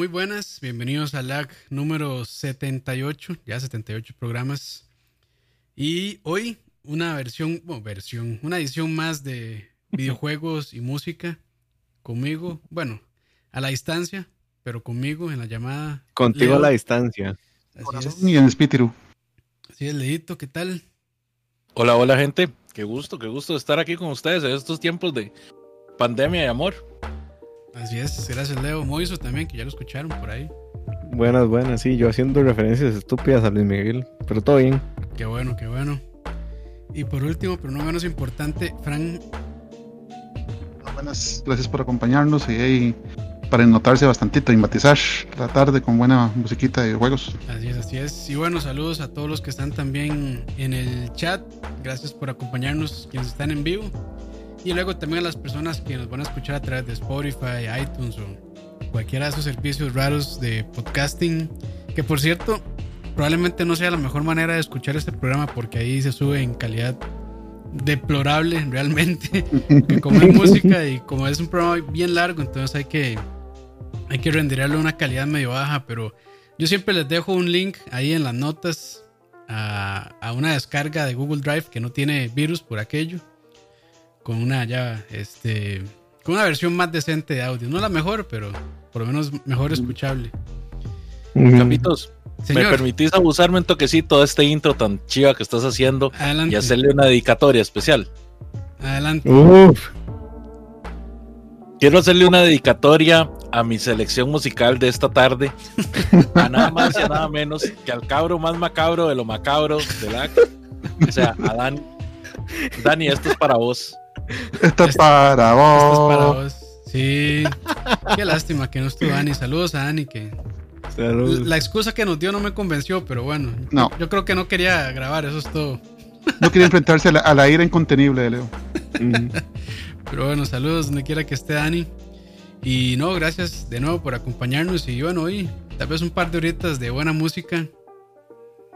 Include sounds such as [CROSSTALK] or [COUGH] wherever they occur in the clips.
muy buenas. Bienvenidos a LAG número 78, ya 78 programas. Y hoy una versión, bueno, versión, una edición más de [LAUGHS] videojuegos y música conmigo, bueno, a la distancia, pero conmigo en la llamada. Contigo a la distancia. Así es. Y en espíritu. Así es, Leito, ¿qué tal? Hola, hola gente. Qué gusto, qué gusto estar aquí con ustedes en estos tiempos de pandemia y amor. Así es, gracias Leo. Moiso también, que ya lo escucharon por ahí. Buenas, buenas, sí, yo haciendo referencias estúpidas a Luis Miguel, pero todo bien. Qué bueno, qué bueno. Y por último, pero no menos importante, Fran. Buenas, gracias por acompañarnos y ahí para notarse bastantito y matizar la tarde con buena musiquita de juegos. Así es, así es. Y bueno, saludos a todos los que están también en el chat. Gracias por acompañarnos, quienes están en vivo. Y luego también a las personas que nos van a escuchar a través de Spotify, iTunes o cualquiera de esos servicios raros de podcasting. Que por cierto, probablemente no sea la mejor manera de escuchar este programa porque ahí se sube en calidad deplorable [LAUGHS] realmente. como es música y como es un programa bien largo, entonces hay que, hay que una calidad medio baja. Pero yo siempre les dejo un link ahí en las notas a, a una descarga de Google Drive que no tiene virus por aquello con una ya, este, con una versión más decente de audio. No la mejor, pero por lo menos mejor escuchable. Capitos, ¿me permitís abusarme un toquecito de este intro tan chiva que estás haciendo y hacerle una dedicatoria especial? Adelante. Quiero hacerle una dedicatoria a mi selección musical de esta tarde, a nada más y a nada menos que al cabro más macabro de lo macabro de la... O sea, a Dani. Dani, esto es para vos. Esto es para vos. Esto es para vos. Sí. Qué lástima que no estuvo Dani. Saludos a Dani que. La excusa que nos dio no me convenció, pero bueno. No. Yo creo que no quería grabar, eso es todo. No quería enfrentarse a la, ira incontenible de Leo. [LAUGHS] Pero bueno, saludos donde quiera que esté Dani. Y no, gracias de nuevo por acompañarnos. Y bueno, hoy tal vez un par de horitas de buena música.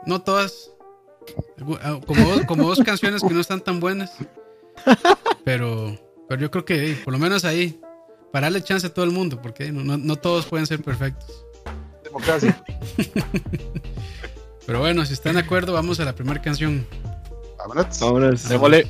No todas. Como, como dos canciones que no están tan buenas. Pero, pero yo creo que por lo menos ahí, para darle chance a todo el mundo, porque no, no, todos pueden ser perfectos. Democracia. pero bueno, si están de acuerdo, vamos a la primera canción. Vámonos. Vámonos. Démosle.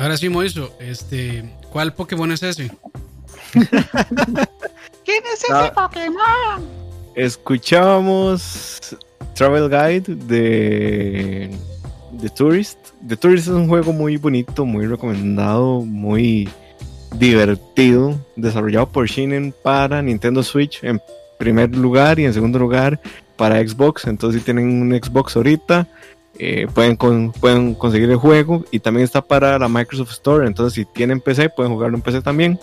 Ahora sí, Moiso, este, ¿cuál Pokémon es ese? [LAUGHS] ¿Quién es ese Ah. Pokémon? Escuchábamos Travel Guide de The Tourist. The Tourist es un juego muy bonito, muy recomendado, muy divertido, desarrollado por Shinen para Nintendo Switch en primer lugar y en segundo lugar para Xbox. Entonces si tienen un Xbox ahorita, eh, pueden, pueden conseguir el juego y también está para la Microsoft Store. Entonces si tienen PC, pueden jugarlo en PC también.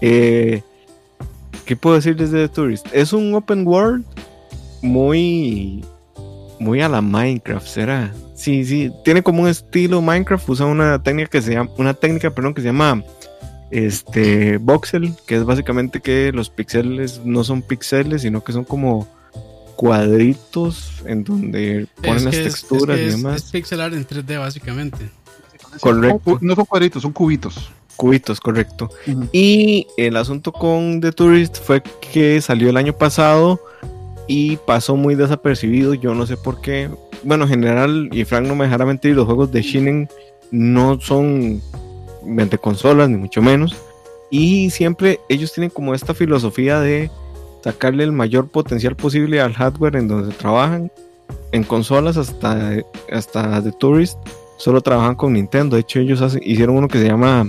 Eh, ¿Qué puedo decirles de The Tourist? Es un open world muy muy a la Minecraft, será. Sí, sí, tiene como un estilo Minecraft, usa una técnica que se llama una técnica, que se llama este voxel, que es básicamente que los píxeles no son píxeles, sino que son como cuadritos en donde ponen Es las es- texturas es, que y demás. es pixel art en 3D, básicamente. Correcto. No son cuadritos, son cubitos. Cubitos, correcto. Y el asunto con The Tourist fue que salió el año pasado y pasó muy desapercibido. Yo no sé por qué. Bueno, en general, y Frank no me dejará mentir, los juegos de Shinen no son de consolas, ni mucho menos. Y siempre ellos tienen como esta filosofía de sacarle el mayor potencial posible al hardware en donde trabajan. En consolas hasta, hasta The Tourist solo trabajan con Nintendo. De hecho, ellos hicieron uno que se llama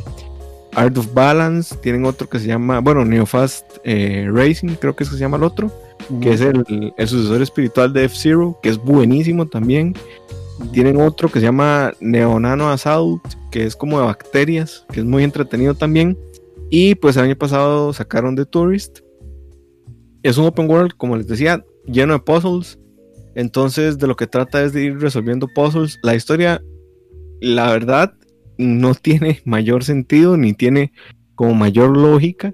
Art of Balance, tienen otro que se llama, bueno, Neofast eh, Racing, creo que es que se llama el otro, que es el, el sucesor espiritual de F-Zero, que es buenísimo también. Tienen otro que se llama Neonano Assault, que es como de bacterias, que es muy entretenido también. Y pues el año pasado sacaron The Tourist. Es un open world, como les decía, lleno de puzzles. Entonces de lo que trata es de ir resolviendo puzzles. La historia, la verdad, no [LAUGHS] tiene mayor sentido ni tiene como mayor lógica,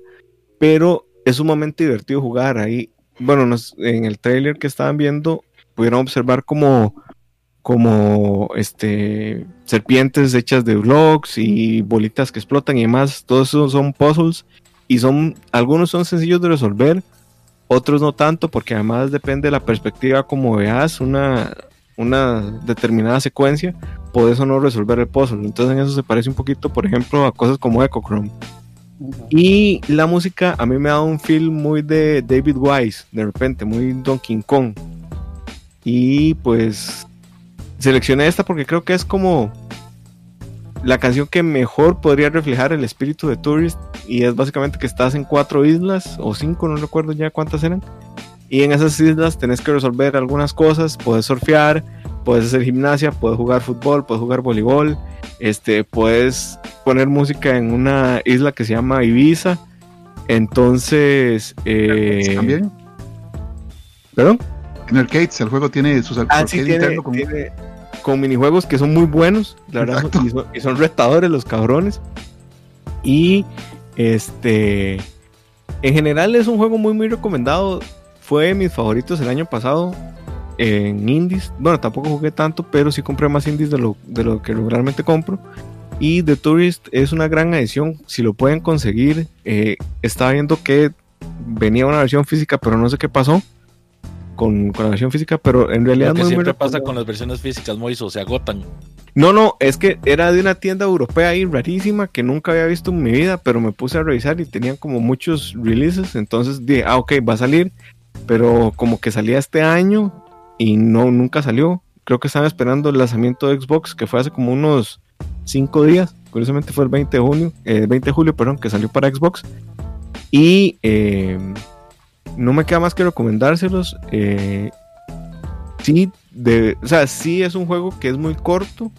pero es sumamente divertido jugar ahí. Bueno, en el trailer que estaban viendo pudieron observar como como este serpientes hechas de blocks y bolitas que explotan y demás, todos esos son puzzles y son algunos son sencillos de resolver, otros no tanto porque además depende de la perspectiva como veas una una determinada secuencia podés o no resolver el puzzle. Entonces en eso se parece un poquito, por ejemplo, a cosas como Echochrome. Y la música a mí me ha dado un feel muy de David Wise, de repente, muy Donkey Kong. Y pues seleccioné esta porque creo que es como la canción que mejor podría reflejar el espíritu de Tourist. Y es básicamente que estás en cuatro islas o cinco, no recuerdo ya cuántas eran. Y en esas islas tenés que resolver algunas cosas, puedes surfear, puedes hacer gimnasia, puedes jugar fútbol, puedes jugar voleibol, este, puedes poner música en una isla que se llama Ibiza. Entonces, eh, También. ¿Perdón? En arcades, el juego tiene sus Ah, arcades sí, tiene, internos con- tiene- con minijuegos que son muy buenos, la verdad, y son, y son retadores los cabrones. Y este, en general es un juego muy, muy recomendado. Fue de mis favoritos el año pasado en indies. Bueno, tampoco jugué tanto, pero sí compré más indies de lo, de lo que regularmente compro. Y The Tourist es una gran edición. Si lo pueden conseguir, eh, estaba viendo que venía una versión física, pero no sé qué pasó con, con la versión física. Pero en realidad Lo que muy, muy siempre pasa recomendado. con las versiones físicas, Moiso, se agotan. No, no, es que era de una tienda europea ahí rarísima que nunca había visto en mi vida, pero me puse a revisar y tenían como muchos releases, entonces dije, ah, ok, va a salir, pero como que salía este año y no, nunca salió. Creo que estaban esperando el lanzamiento de Xbox, que fue hace como unos 5 días, curiosamente fue el 20 de junio, eh, 20 de julio, perdón, que salió para Xbox. Y eh, no me queda más que recomendárselos. eh, sí, de, o sea, sí es un juego que es muy corto,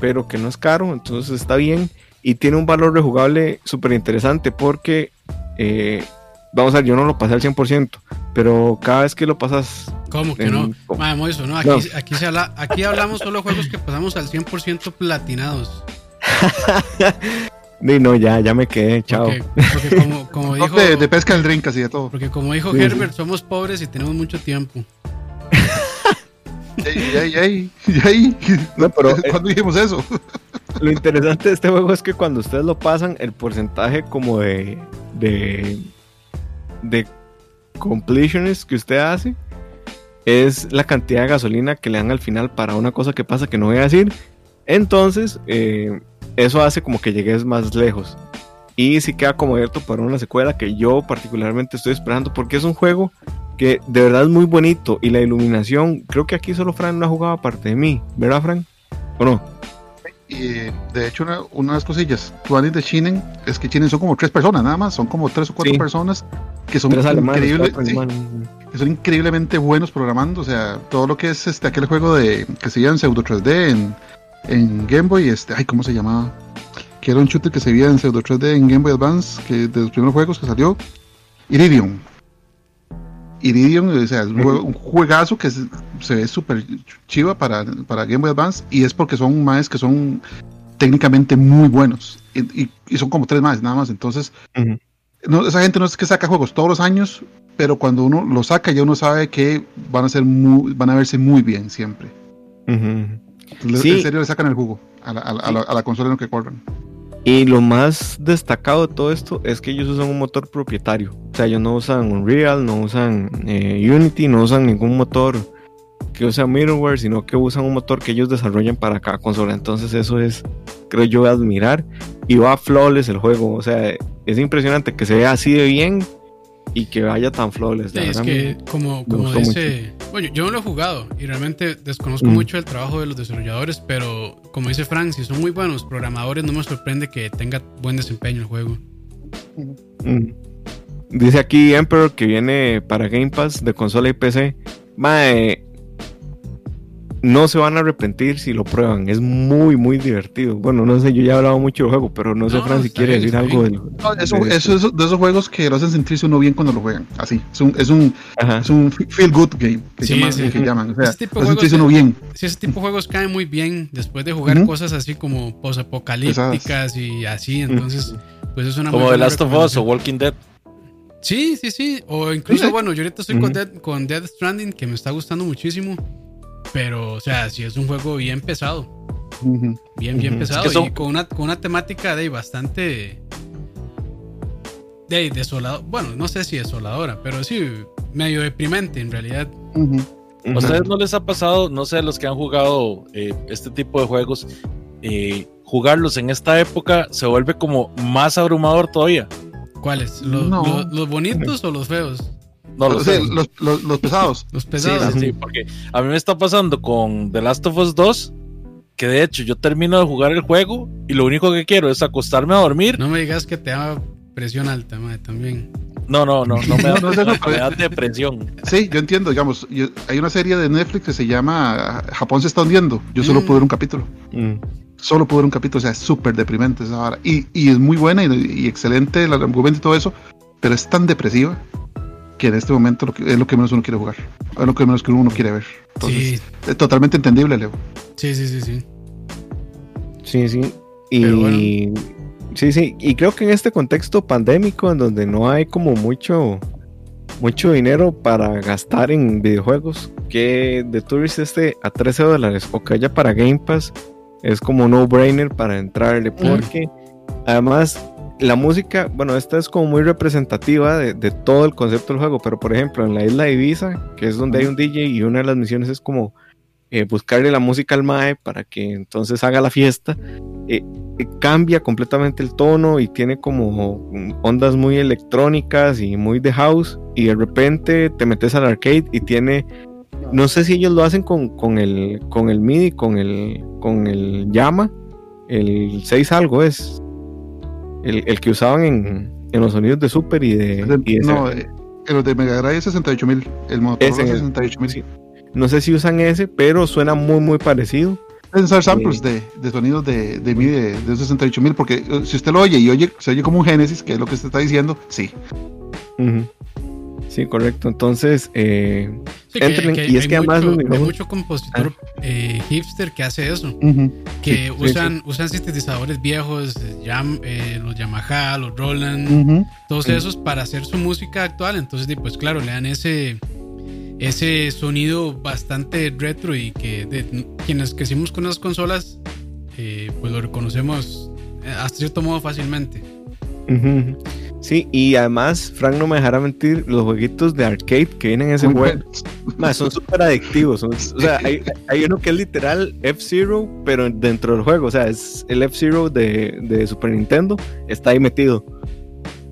pero que no es caro, entonces está bien y tiene un valor rejugable súper interesante porque, eh, vamos a ver, yo no lo pasé al 100%, pero cada vez que lo pasas... ¿Cómo que en- no? ¿cómo? Madre Moiso, no, aquí, No. aquí, se habla, aquí hablamos solo de juegos que pasamos al 100% platinados. [LAUGHS] Ni no, ya, ya me quedé, chao. Porque, porque como, como [LAUGHS] dijo, de, de pesca del drink, así de todo. porque como dijo Sí, sí. Herbert, somos pobres y tenemos mucho tiempo. Yay, yay, yay. No, pero, eh, ¿Cuándo dijimos eso? Lo interesante de este juego es que cuando ustedes lo pasan, el porcentaje como de de, de completionist que usted hace es la cantidad de gasolina que le dan al final para una cosa que pasa que no voy a decir. Entonces, eh, eso hace como que llegues más lejos. Y sí queda como abierto para una secuela que yo particularmente estoy esperando porque es un juego que de verdad es muy bonito y la iluminación, creo que aquí solo Fran no ha jugado aparte de mí, ¿verdad Fran? ¿O no? Y de hecho, una, unas cosillas, tú de Shinen, es que Shinen son como tres personas nada más, son como tres o cuatro Sí. personas que son increíbles, sí, que son increíblemente buenos programando, o sea, todo lo que es este aquel juego de que se llama pseudo 3D en, en Game Boy, este, ay, ¿cómo se llamaba? Que era un shooter que se veía en pseudo 3D en Game Boy Advance, que de los primeros juegos que salió, Iridium. Iridium, o sea, es un, juego- un juegazo que se, se ve súper chiva para, para Game Boy Advance y es porque son más que son técnicamente muy buenos y, y- y son como tres más nada más, entonces no, esa gente no es que saca juegos todos los años, pero cuando uno lo saca ya uno sabe que van a ser muy, van a verse muy bien siempre. Le- Sí. En serio le sacan el jugo a la, a la- a la- a la consola en lo que corran. Y lo más destacado de todo esto es que ellos usan un motor propietario. O sea, ellos no usan Unreal, no usan eh, Unity, no usan ningún motor que usa middleware, sino que usan un motor que ellos desarrollan para cada consola. Entonces eso es, creo yo, admirar. Y va flawless el juego. O sea, es impresionante que se vea así de bien y que vaya tan flawless. Sí, La es que como, como dice, bueno, yo no lo he jugado y realmente desconozco Mm. mucho el trabajo de los desarrolladores, pero como dice Frank, si son muy buenos programadores, no me sorprende que tenga buen desempeño el juego. Mm. Dice aquí Emperor que viene para Game Pass de consola y PC. Mae, no se van a arrepentir si lo prueban. Es muy, muy divertido. Bueno, no sé, yo ya he hablado mucho del juego, pero no sé, No, Fran, si quiere decir algo del. No, eso, de eso es de esos juegos que lo hacen sentirse uno bien cuando lo juegan. Así. Es un, es un, Ajá. es un feel good game. Que, Sí, llaman, sí. que llaman. O sea, Ese tipo lo de hacen sentirse uno bien. Si ese tipo de juegos caen muy bien después de jugar Ujú. cosas así como posapocalípticas y así, entonces pues es una Como The Last of Us o. Walking Dead. Sí, sí, sí. O incluso, Sí. bueno, yo ahorita estoy con, Ujú. Dead, con Dead Stranding, que me está gustando muchísimo. Pero, o sea, sí es un juego bien pesado. Bien, bien pesado. Es que son- Y con una, con una temática de bastante. De desolado. Bueno, no sé si desoladora, pero sí medio deprimente en realidad. ¿A ustedes no les ha pasado, no sé, los que han jugado eh, este tipo de juegos, eh, jugarlos en esta época se vuelve como más abrumador todavía? ¿Cuáles? ¿Los, No. los- los bonitos o los feos? No lo O sea, sé. los, los, los pesados. [LAUGHS] Los Sí, pesados. sí, sí, porque a mí me está pasando con The Last of Us 2, que de hecho yo termino de jugar el juego y lo único que quiero es acostarme a dormir. No me digas que te da presión alta, madre, también. No, no, no, no me [LAUGHS] da, No, me da depresión. Sí, yo entiendo, digamos, yo- hay una serie de Netflix que se llama Japón se está hundiendo. Yo solo Mm. pude ver un capítulo. Mm. Solo pude ver un capítulo, o sea, es súper deprimente esa vara. Y, y es muy buena y, y excelente el argumento y todo eso, pero es tan depresiva que en este momento lo que- es lo que menos uno quiere jugar. Es lo que menos que uno quiere ver. Entonces, Sí, es totalmente entendible, Leo. sí, sí, sí, sí. Sí, sí. Y Pero bueno. sí, sí. Y creo que en este contexto pandémico, en donde no hay como mucho, mucho dinero para gastar en videojuegos, que The Tourist esté a 13 dólares o que haya para Game Pass, es como no brainer para entrarle. Porque además la música, bueno, esta es como muy representativa de, de todo el concepto del juego. Pero por ejemplo, en la isla de Ibiza, que es donde hay un DJ y una de las misiones es como eh, buscarle la música al MAE para que entonces haga la fiesta. eh, eh, cambia completamente el tono y tiene como ondas muy electrónicas y muy de house y de repente te metes al arcade y tiene no sé si ellos lo hacen con, con el con el MIDI con el con el llama el 6 algo es el, el que usaban en, en los sonidos de Super y de, y de no, eh, los de Mega Drive es 68000. El Motorola es el- 68000. sí. no sé si usan ese pero suena muy muy parecido Pueden usar samples de, de sonidos de, de MIDI de, de 68000 porque eh, si usted lo oye y oye, se oye como un Genesis, que es lo que usted está diciendo, sí. Ujú. Sí correcto entonces eh, Sí, Entren, y es que además mucho, hay mucho compositor eh, hipster que hace eso. Que Sí, sí, usan, usan sintetizadores viejos, eh, eh, los Yamaha, los Roland, todos esos para hacer su música actual. Entonces, pues claro, le dan ese, ese sonido bastante retro y que de- quienes crecimos con las consolas, pues lo reconocemos hasta cierto modo fácilmente. Sí, y además, Frank no me dejará mentir, los jueguitos de arcade que vienen en ese Muy juego son [LAUGHS] súper adictivos. son- o sea, hay, hay uno que es literal F-Zero, pero dentro del juego. O sea, es el F-Zero de, de Super Nintendo. Está ahí metido.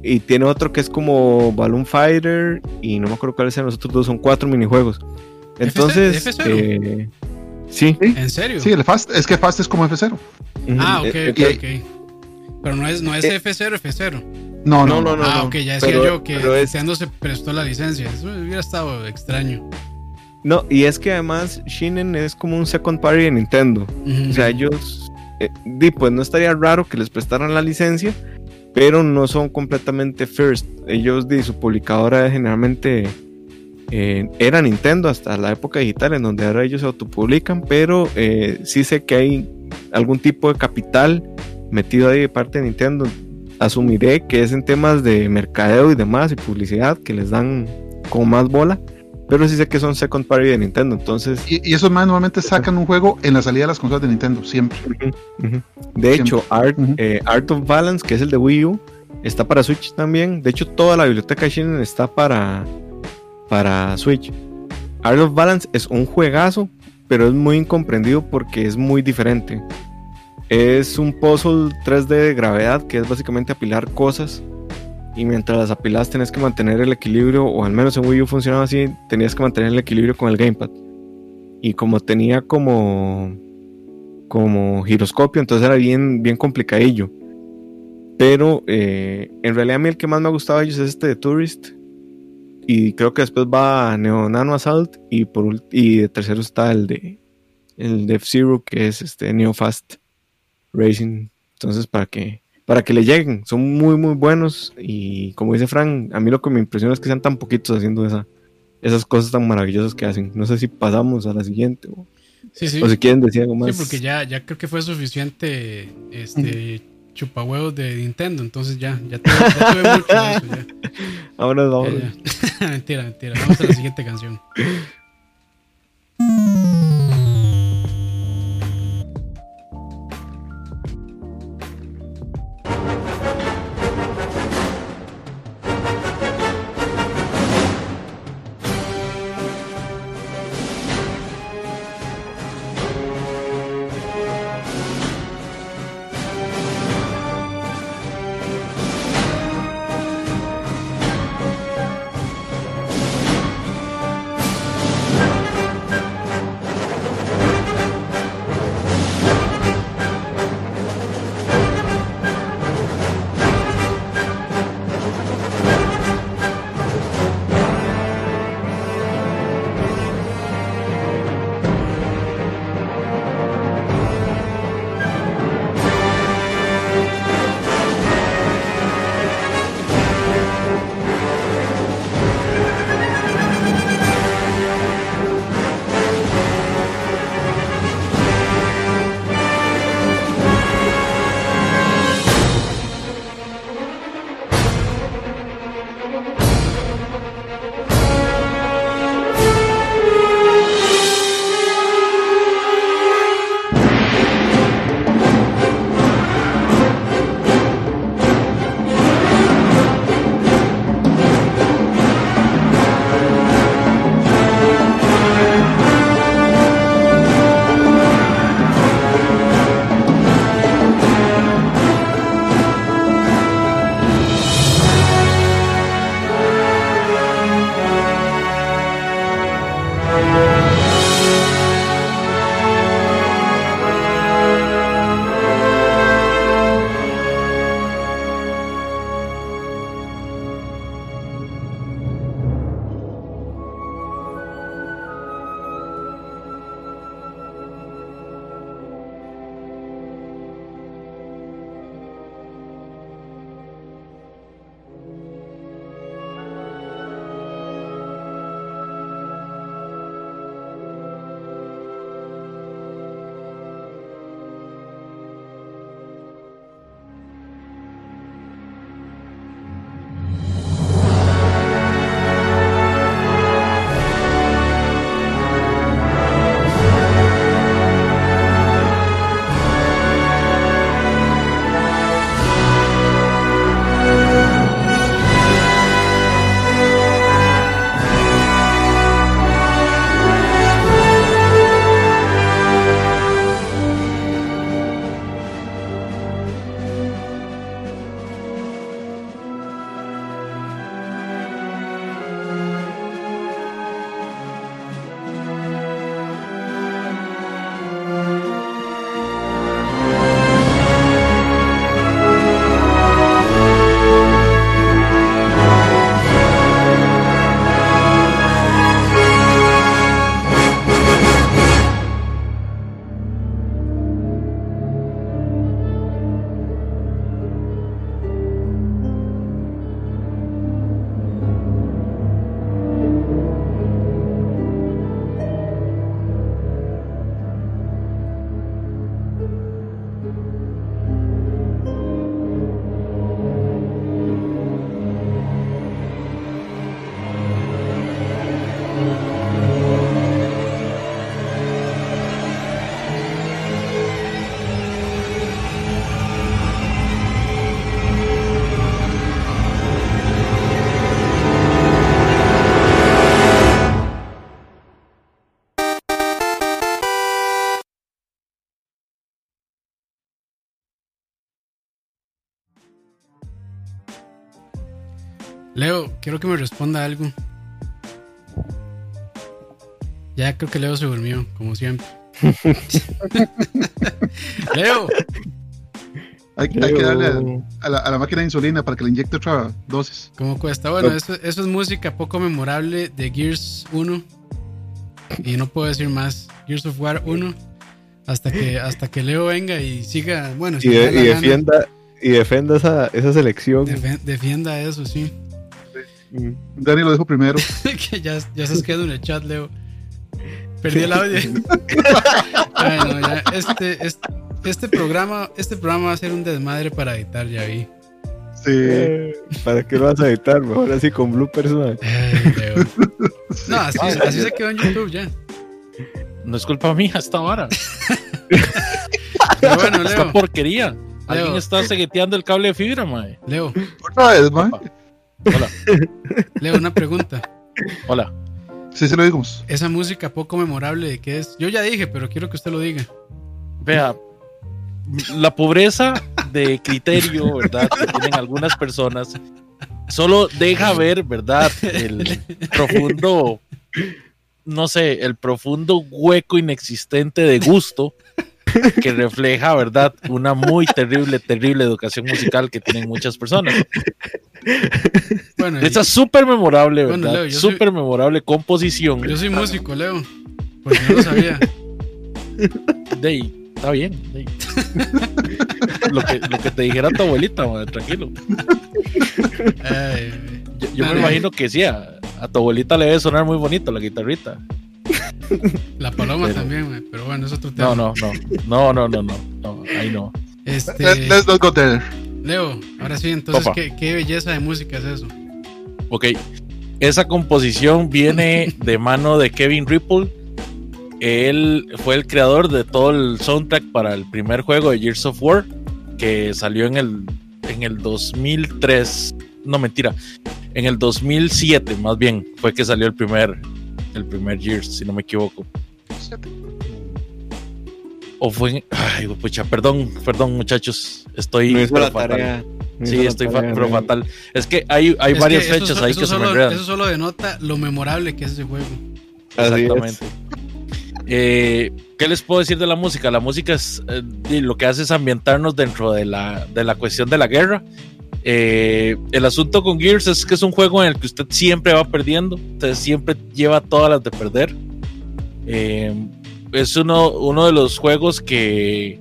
Y tiene otro que es como Balloon Fighter. Y no me acuerdo cuáles eran los otros dos. Son cuatro minijuegos. Entonces, F0? eh, sí. ¿En serio? Sí, el Fast, es que Fast es como F0. Ah, ok, Eh, ok, eh, ok. Pero no es, no es Eh, F0, F0. No, No, no, no, no. ah, ok, ya decía pero- yo que es- Nintendo se prestó la licencia. Eso hubiera estado extraño. No, y es que además Shinen es como un second party de Nintendo. O sea, ellos, eh, di, pues no estaría raro que les prestaran la licencia, pero no son completamente first. Ellos, di, su publicadora generalmente eh, era Nintendo hasta la época digital, en donde ahora ellos se autopublican, pero eh, sí sé que hay algún tipo de capital metido ahí de parte de Nintendo. Asumiré que es en temas de mercadeo y demás y publicidad que les dan como más bola, pero sí sé que son second party de Nintendo, entonces Y, y esos más normalmente sacan un juego en la salida de las consolas de Nintendo, siempre. Ujú, ujú. De hecho, Art, Ujú. eh, Art of Balance, que es el de Wii U, está para Switch también. De hecho, toda la biblioteca de Shinen está para, para Switch. Art of Balance es un juegazo, pero es muy incomprendido porque es muy diferente. Es un puzzle 3D de gravedad que es básicamente apilar cosas. Y mientras las apilas tenés que mantener el equilibrio, o al menos en Wii U funcionaba así, tenías que mantener el equilibrio con el gamepad. Y como tenía como como giroscopio, entonces era bien, bien complicadillo. Pero eh, en realidad a mí el que más me ha gustado ellos es este de Tourist. Y creo que después va Neo Nano Assault. Y por y de tercero está el de el de F-Zero, que es este Neo Fast Racing. Entonces, para que, para que le lleguen, son muy, muy buenos. Y como dice Frank, a mí lo que me impresiona es que sean tan poquitos haciendo esa, esas cosas tan maravillosas que hacen. No sé si pasamos a la siguiente o, Sí, sí. o si quieren decir algo Sí, más. porque ya, ya creo que fue suficiente este [LAUGHS] chupahuevos de Nintendo, entonces ya, ya tuve, ya tuve mucho de eso. Ya, [LAUGHS] Ahora vamos. Ya. [LAUGHS] mentira, mentira. Vamos a la siguiente canción. Leo, quiero que me responda algo. Ya creo que Leo se durmió, como siempre. [LAUGHS] Leo, Hay, hay que darle a, la, a la máquina de insulina para que le inyecte otra dosis. ¿cómo cuesta? Bueno, eso, eso es música poco memorable de Gears 1. Y no puedo decir más. Gears of War 1. Hasta que, hasta que Leo venga y siga. Bueno, Y, si de- defienda, y defienda esa, esa selección. defe- defienda eso, sí. Mm. Dani lo dejo primero. [LAUGHS] que ya, ya estás quedando en el chat, Leo. Perdí el audio. [LAUGHS] Ay, no, ya, este, este, este programa, este programa va a ser un desmadre para editar, ya vi. Sí. Eh, ¿Para qué lo vas a editar? Mejor así con. Ay, Leo. [LAUGHS] No, así, así se quedó en YouTube ya. No es culpa mía esta vara. Pero bueno, Esta Leo, porquería. Alguien está segueteando el cable de fibra, mae. Leo, Otra vez, man. Hola, [LAUGHS] Leo, una pregunta. hola. Sí, sí lo digamos. Esa música poco memorable de qué es. Yo ya dije, pero quiero que usted lo diga. Vea, la pobreza de criterio, ¿verdad? Que tienen algunas personas, solo deja ver, ¿verdad? El profundo, no sé, el profundo hueco inexistente de gusto que refleja, ¿verdad? Una muy terrible, terrible educación musical que tienen muchas personas. Bueno, Esa súper memorable, Bueno, ¿verdad? Soy- Súper memorable composición. yo soy músico, Leo. Porque no lo sabía. De ahí, está bien. lo, que, lo que te dijera tu abuelita, madre, tranquilo. Ay, Yo, me imagino que sí, a, a tu abuelita le debe sonar muy bonito la guitarrita. [LAUGHS] la paloma Pero- también, güey, pero bueno, es otro tema. No, no, no. No, no, no, no. no ahí no. Este, Let- Let's not go there. Leo, ahora sí, entonces, Opa. ¿qué, qué belleza de música es eso? Ok. Esa composición viene [LAUGHS] de mano de Kevin Ripple. Él fue el creador de todo el soundtrack para el primer juego de Gears of War, que salió en el, en el 2003. No, mentira. En el 2007, más bien, fue que salió el primer, el primer Gears, si no me equivoco. O fue en... Ay, pucha, perdón, perdón, muchachos. Estoy... No hizo pero la fatal. tarea. no hizo Sí, la estoy fa- tarea, pero fatal. Es que hay, hay Es varias fechas so- ahí que se me solo. Eso solo denota lo memorable que es ese juego. Exactamente. Eh, ¿Qué les puedo decir de la música? La música es eh, y lo que hace es ambientarnos dentro de la, de la cuestión de la guerra. Eh, el asunto con Gears es que es un juego en el que usted siempre va perdiendo, usted siempre lleva todas las de perder. Eh, es uno, uno de los juegos que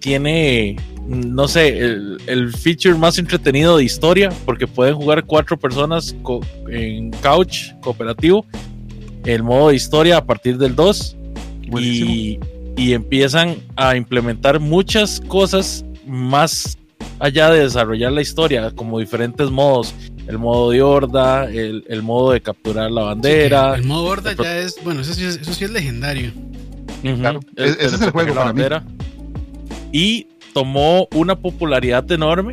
tiene, no sé, el, el feature más entretenido de historia, porque pueden jugar cuatro personas en couch cooperativo el modo de historia a partir del 2 Buenísimo. y, y empiezan a implementar muchas cosas más allá de desarrollar la historia, como diferentes modos, el modo de horda, el, el modo de capturar la bandera. el modo horda ya es, bueno, eso sí es, eso sí es legendario. Claro, ese es el juego la para mí. bandera. Y tomó una popularidad enorme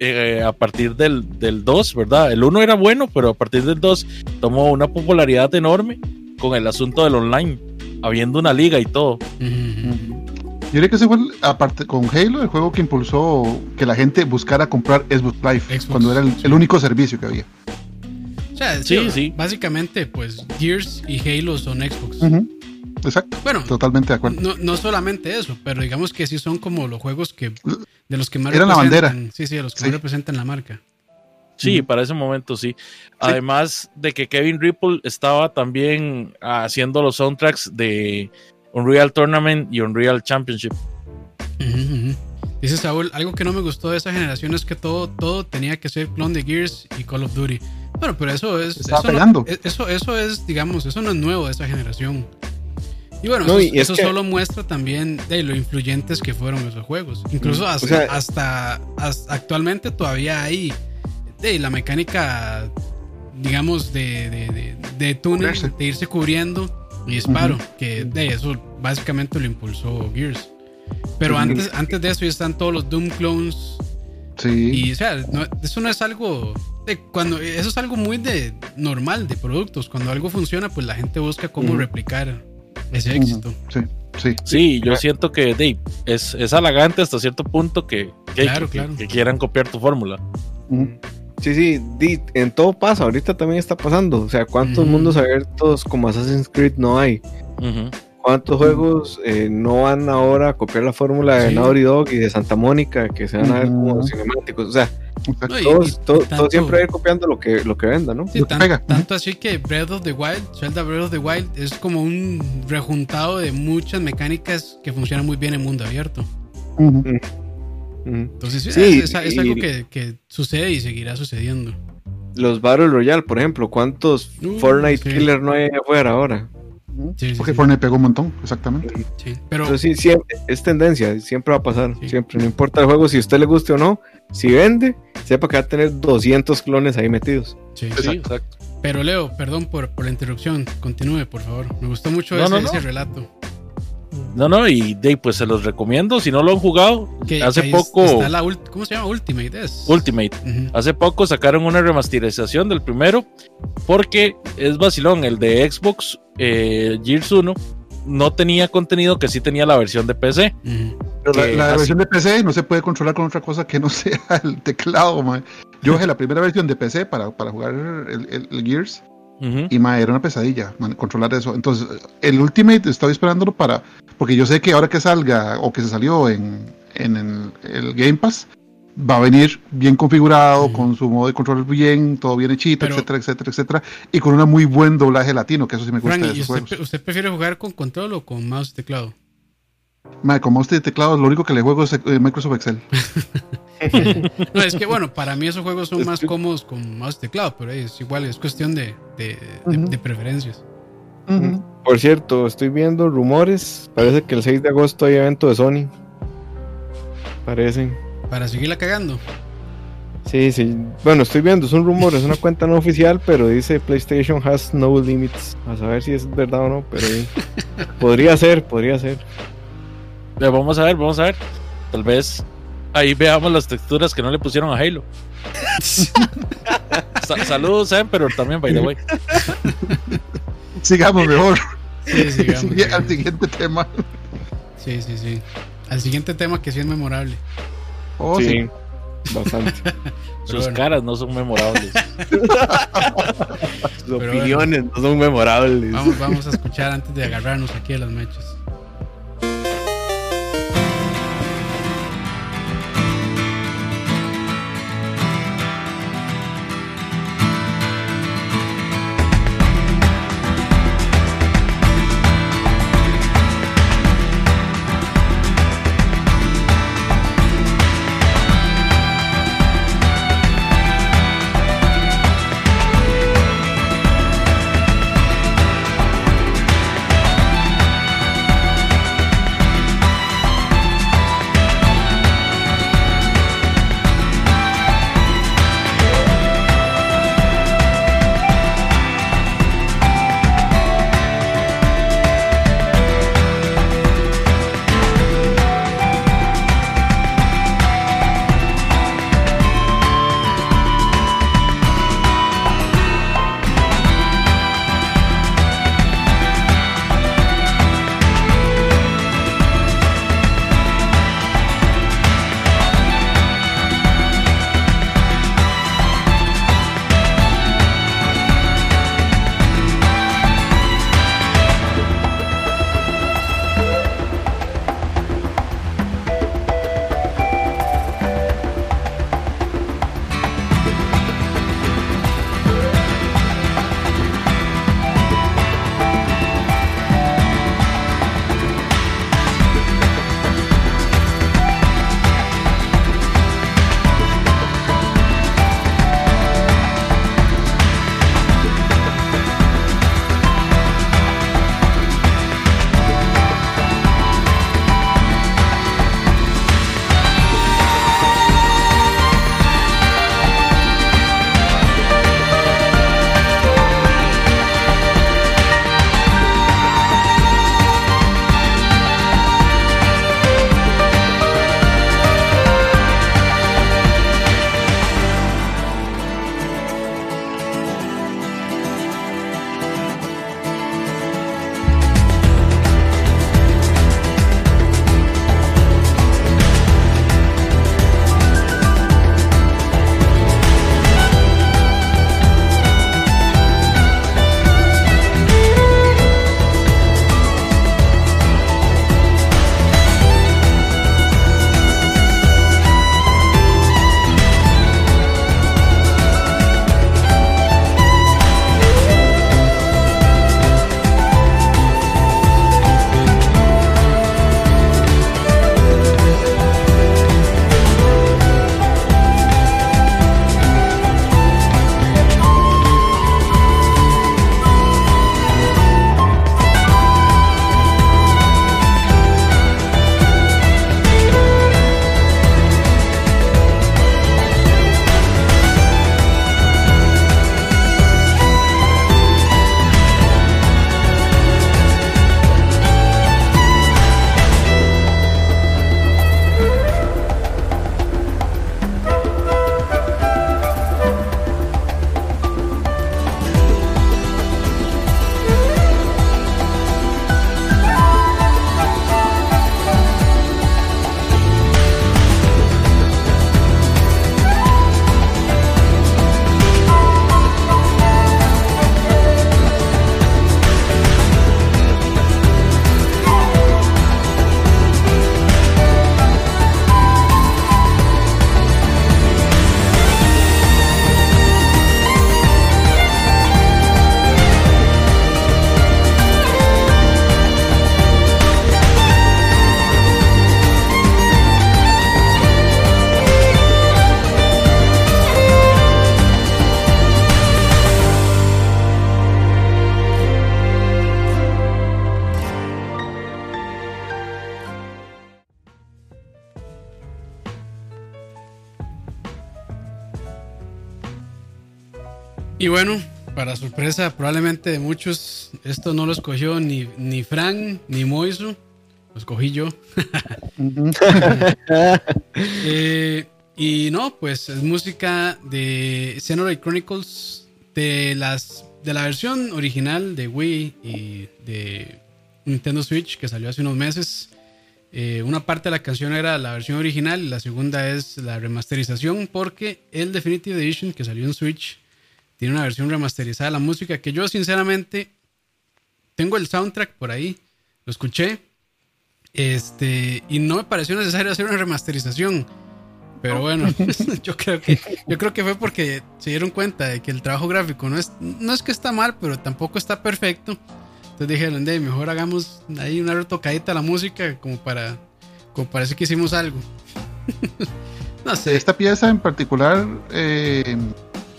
eh, a partir del, del 2, ¿verdad? El 1 era bueno, pero a partir del 2 tomó una popularidad enorme con el asunto del online, habiendo una liga y todo. Ujú, ujú. Yo diría que ese fue, el- aparte con Halo, el juego que impulsó que la gente buscara comprar Xbox Live, Xbox, cuando era el, el único servicio que había. O sea, Sí, sí, sí. básicamente, pues Gears y Halo son Xbox. Exacto, Bueno, totalmente de acuerdo. no, no solamente eso, pero digamos que sí son como los juegos que de los que más Era la bandera. Sí, sí, de los que Sí. más representan la marca. Sí, para ese momento sí. Además de que Kevin Ripple estaba también haciendo los soundtracks de Unreal Tournament y Unreal Championship. Dice Saúl, algo que no me gustó de esa generación es que todo, todo tenía que ser clon de Gears y Call of Duty. Bueno, pero eso es. Eso, no- pegando. e- eso, eso es, digamos, eso no es nuevo de esa generación. Y bueno, No, eso, y es eso que- solo muestra también de lo influyentes que fueron esos juegos. Incluso hasta, sea- hasta, hasta actualmente todavía hay de la mecánica, digamos, de, de, de, de túnel, de irse cubriendo y disparo, que de eso básicamente lo impulsó Gears. Pero antes, antes de eso ya están todos los Doom clones. Sí. Y o sea, no- eso no es algo. de cuando Eso es algo muy de normal de productos. Cuando algo funciona, pues la gente busca cómo replicar ese éxito. Sí, sí. Sí, yo siento que Dave, es, es halagante hasta cierto punto que, que, Claro, que- claro. que quieran copiar tu fórmula. Sí, sí, di- en todo pasa, ahorita también está pasando. O sea, ¿cuántos mundos abiertos como Assassin's Creed no hay? ¿Cuántos juegos eh, no van ahora a copiar la fórmula de Sí. Naughty Dog y de Santa Mónica que se van a ver como cinemáticos? O sea. No, y- todos, y todo tanto- siempre va a ir copiando lo que, lo que venda, ¿no? Sí, Lo que tan- pega. tanto así que Breath of the Wild, Zelda Breath of the Wild, es como un rejuntado de muchas mecánicas que funcionan muy bien en mundo abierto. Ujú. Entonces, sí, es, es y- algo que, que sucede y seguirá sucediendo. Los Battle Royale, por ejemplo, ¿cuántos Uh, Fortnite sí. Killer no hay afuera ahora? Sí, sí, Porque sí. Fortnite pegó un montón, exactamente. Sí, Pero Entonces, sí, siempre, es tendencia, siempre va a pasar, Sí. siempre, no importa el juego, si a usted le guste o no, si vende, sepa que va a tener 200 clones ahí metidos. sí. Sí, exacto. Pero Leo, perdón por, por la interrupción. Continúe, por favor. Me gustó mucho No, ese, no, no. ese relato. No, no, y de, pues se los recomiendo. Si no lo han jugado, Que, hace que poco, Está la ult- ¿Cómo se llama? Ultimate. Es. Ultimate. Hace poco sacaron una remasterización del primero porque es vacilón. El de Xbox eh, Gears 1 no tenía contenido que sí tenía la versión de PC. Pero la, versión de PC no se puede controlar con otra cosa que no [LAUGHS] sea el teclado, mae. Yo bajé la primera versión de PC para, para jugar el, el- el Gears Y mae, era una pesadilla man, controlar eso. Entonces, el Ultimate estoy esperándolo para. Porque yo sé que ahora que salga o que se salió en, en el, el Game Pass, va a venir bien configurado, con su modo de control bien, todo bien hechito, Pero- etcétera, etcétera, etcétera. Y con un muy buen doblaje latino, que eso sí me gusta Frank, de ¿y esos usted, juegos. usted prefiere jugar con control o con mouse y teclado? Mae, con mouse y teclado, lo único que le juego es eh, Microsoft Excel. [LAUGHS] No, es que bueno, para mí esos juegos son Es más que- cómodos con mouse y teclado, pero es igual, es cuestión de, de, preferencias. Por cierto, estoy viendo rumores, parece que el 6 de agosto hay evento de Sony. Parecen. Para seguirla cagando. Sí, sí. Bueno, estoy viendo, es un rumor, es una cuenta no oficial, pero dice PlayStation has no limits. A saber si es verdad o no, pero [LAUGHS] podría ser, podría ser. Vamos a ver, vamos a ver. Tal vez ahí veamos las texturas que no le pusieron a Halo. [LAUGHS] Sa- saludos, Emperor, también, by the way. [LAUGHS] Sigamos mejor. Sí, sigamos, [LAUGHS] Sigue al siguiente tema. Sí, sí, sí. Al siguiente tema que sí es memorable. Oh, sí. sí, bastante. Sus bueno. caras no son memorables. Sus Pero opiniones no son memorables. Vamos, vamos a escuchar antes de agarrarnos aquí a las mechas. Bueno, para sorpresa probablemente de muchos, esto no lo escogió ni, ni Fran ni Moiso, lo escogí yo. [LAUGHS] Eh, y no, pues es música de Xenoblade Chronicles de las de la versión original de Wii y de Nintendo Switch que salió hace unos meses. Eh, una parte de la canción era la versión original y la segunda es la remasterización porque el Definitive Edition que salió en Switch tiene una versión remasterizada de la música que yo sinceramente tengo el soundtrack por ahí, lo escuché este y no me pareció necesario hacer una remasterización. Pero bueno, [LAUGHS] [LAUGHS] yo creo que yo creo que fue porque se dieron cuenta de que el trabajo gráfico no es no es que está mal, pero tampoco está perfecto. Entonces dijeron, de mejor hagamos ahí una retocadita a la música como para como parece que hicimos algo. [LAUGHS] no sé. Esta pieza en particular eh,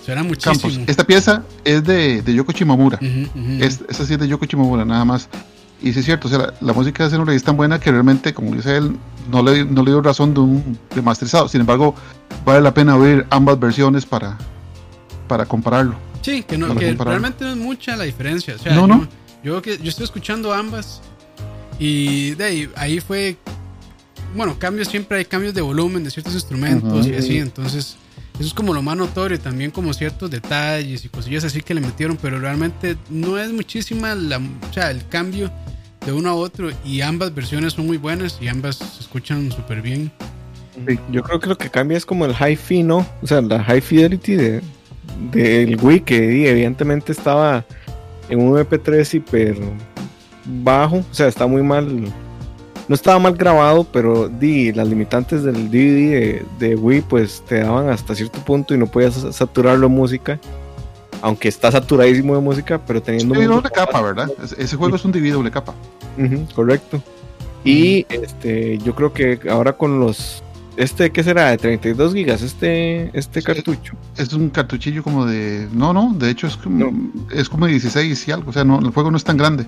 Suena muchísimo. Esta pieza es de, de Yoko Shimomura. esa sí es de Yoko Shimomura, nada más. Y sí es cierto, o sea, la, música de Xenoblade es tan buena que realmente, como dice él, no le, no le dio razón de un remasterizado. Sin embargo, vale la pena oír ambas versiones para, para compararlo. Sí, que, no, que realmente no es mucha la diferencia. O sea, no, no. Yo, yo, yo estoy escuchando ambas y de ahí, ahí fue, bueno, cambios, siempre hay cambios de volumen de ciertos instrumentos y así, entonces eso es como lo más notorio, también como ciertos detalles y cosillas así que le metieron, pero realmente no es muchísima la, o sea, el cambio de uno a otro y ambas versiones son muy buenas y ambas se escuchan súper bien. yo creo que lo que cambia es como el hi-fi, ¿no? O sea, la high fidelity de, del Wii que evidentemente estaba en un MP3 hiper bajo, o sea, está muy mal no estaba mal grabado, pero di, las limitantes del DVD de, Wii pues te daban hasta cierto punto y no podías saturarlo de música. Aunque está saturadísimo de música, pero teniendo... Sí, doble capa, ¿verdad? Ese juego es un DVD doble capa. correcto. Y este, yo creo que ahora con los este, ¿qué será? De 32 gigas, este, este cartucho. Es un cartuchillo como de. No, no, de hecho es como, es como de 16 y algo. O sea, no, el juego no es tan grande.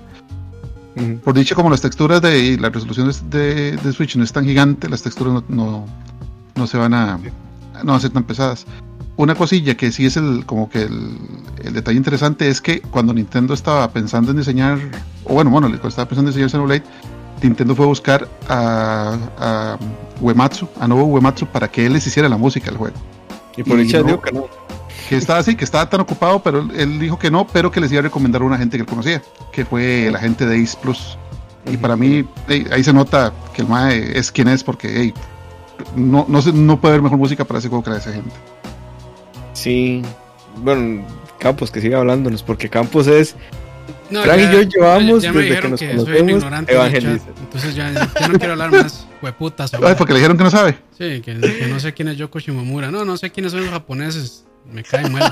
Por dicho, como las texturas de la resolución de, de, Switch no es tan gigante, las texturas no, no, se van a, no a ser tan pesadas. Una cosilla que sí es el como que el, el, detalle interesante es que cuando Nintendo estaba pensando en diseñar, o bueno, bueno, cuando estaba pensando en diseñar Xenoblade, Nintendo fue a buscar a, a Uematsu, a nuevo Uematsu, para que él les hiciera la música del juego. Y por dicha dijo que no que estaba así, que estaba tan ocupado, pero él, dijo que no, pero que les iba a recomendar a una gente que él conocía, que fue la gente de Ace Plus. Y para mí, ahí se nota que el MAE es quien es, porque no, no, no puede haber mejor música para ese juego que la de esa gente. Sí, bueno, Campos, que siga hablándonos, porque Campos es. No, Frank y yo llevamos desde que nos que conocemos evangelista. Entonces ya, no quiero hablar más, [LAUGHS] hueputas. Ay, porque le dijeron que no sabe. Sí, que, que, no sé quién es Yoko Shimomura. No, no sé quiénes son los japoneses. Me cae mal.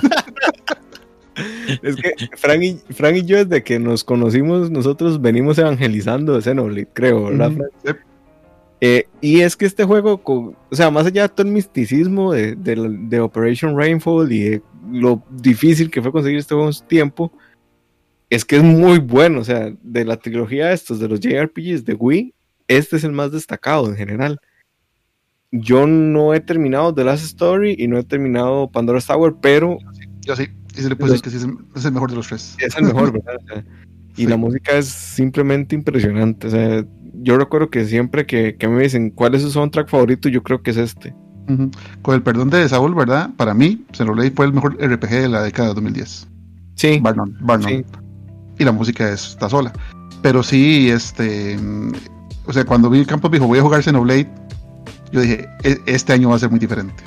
[LAUGHS] es que Frank y, Frank y yo, desde que nos conocimos, nosotros venimos evangelizando Xenoblade, creo, ¿verdad, eh, y es que este juego, o sea, más allá de todo el misticismo de, de, Operation Rainfall y de lo difícil que fue conseguir este juego en su tiempo, es que es muy bueno. O sea, de la trilogía de estos, de los JRPGs de Wii, este es el más destacado en general yo no he terminado The Last Story y no he terminado Pandora's Tower, pero. Yo sí, y se le puede decir que sí es el mejor de los tres. Es el mejor, [LAUGHS] ¿verdad? y la música es simplemente impresionante. O sea, yo recuerdo que siempre que, que, me dicen cuál es su soundtrack favorito, yo creo que es este. Con el perdón de Saúl, ¿verdad? Para mí, se lo leí, fue el mejor RPG de la década de 2010. Sí. Barnon, Barnon. Y la música está sola. Pero sí, este. O sea, cuando vi el campo dijo, voy a jugar Xenoblade yo dije, e, este año va a ser muy diferente.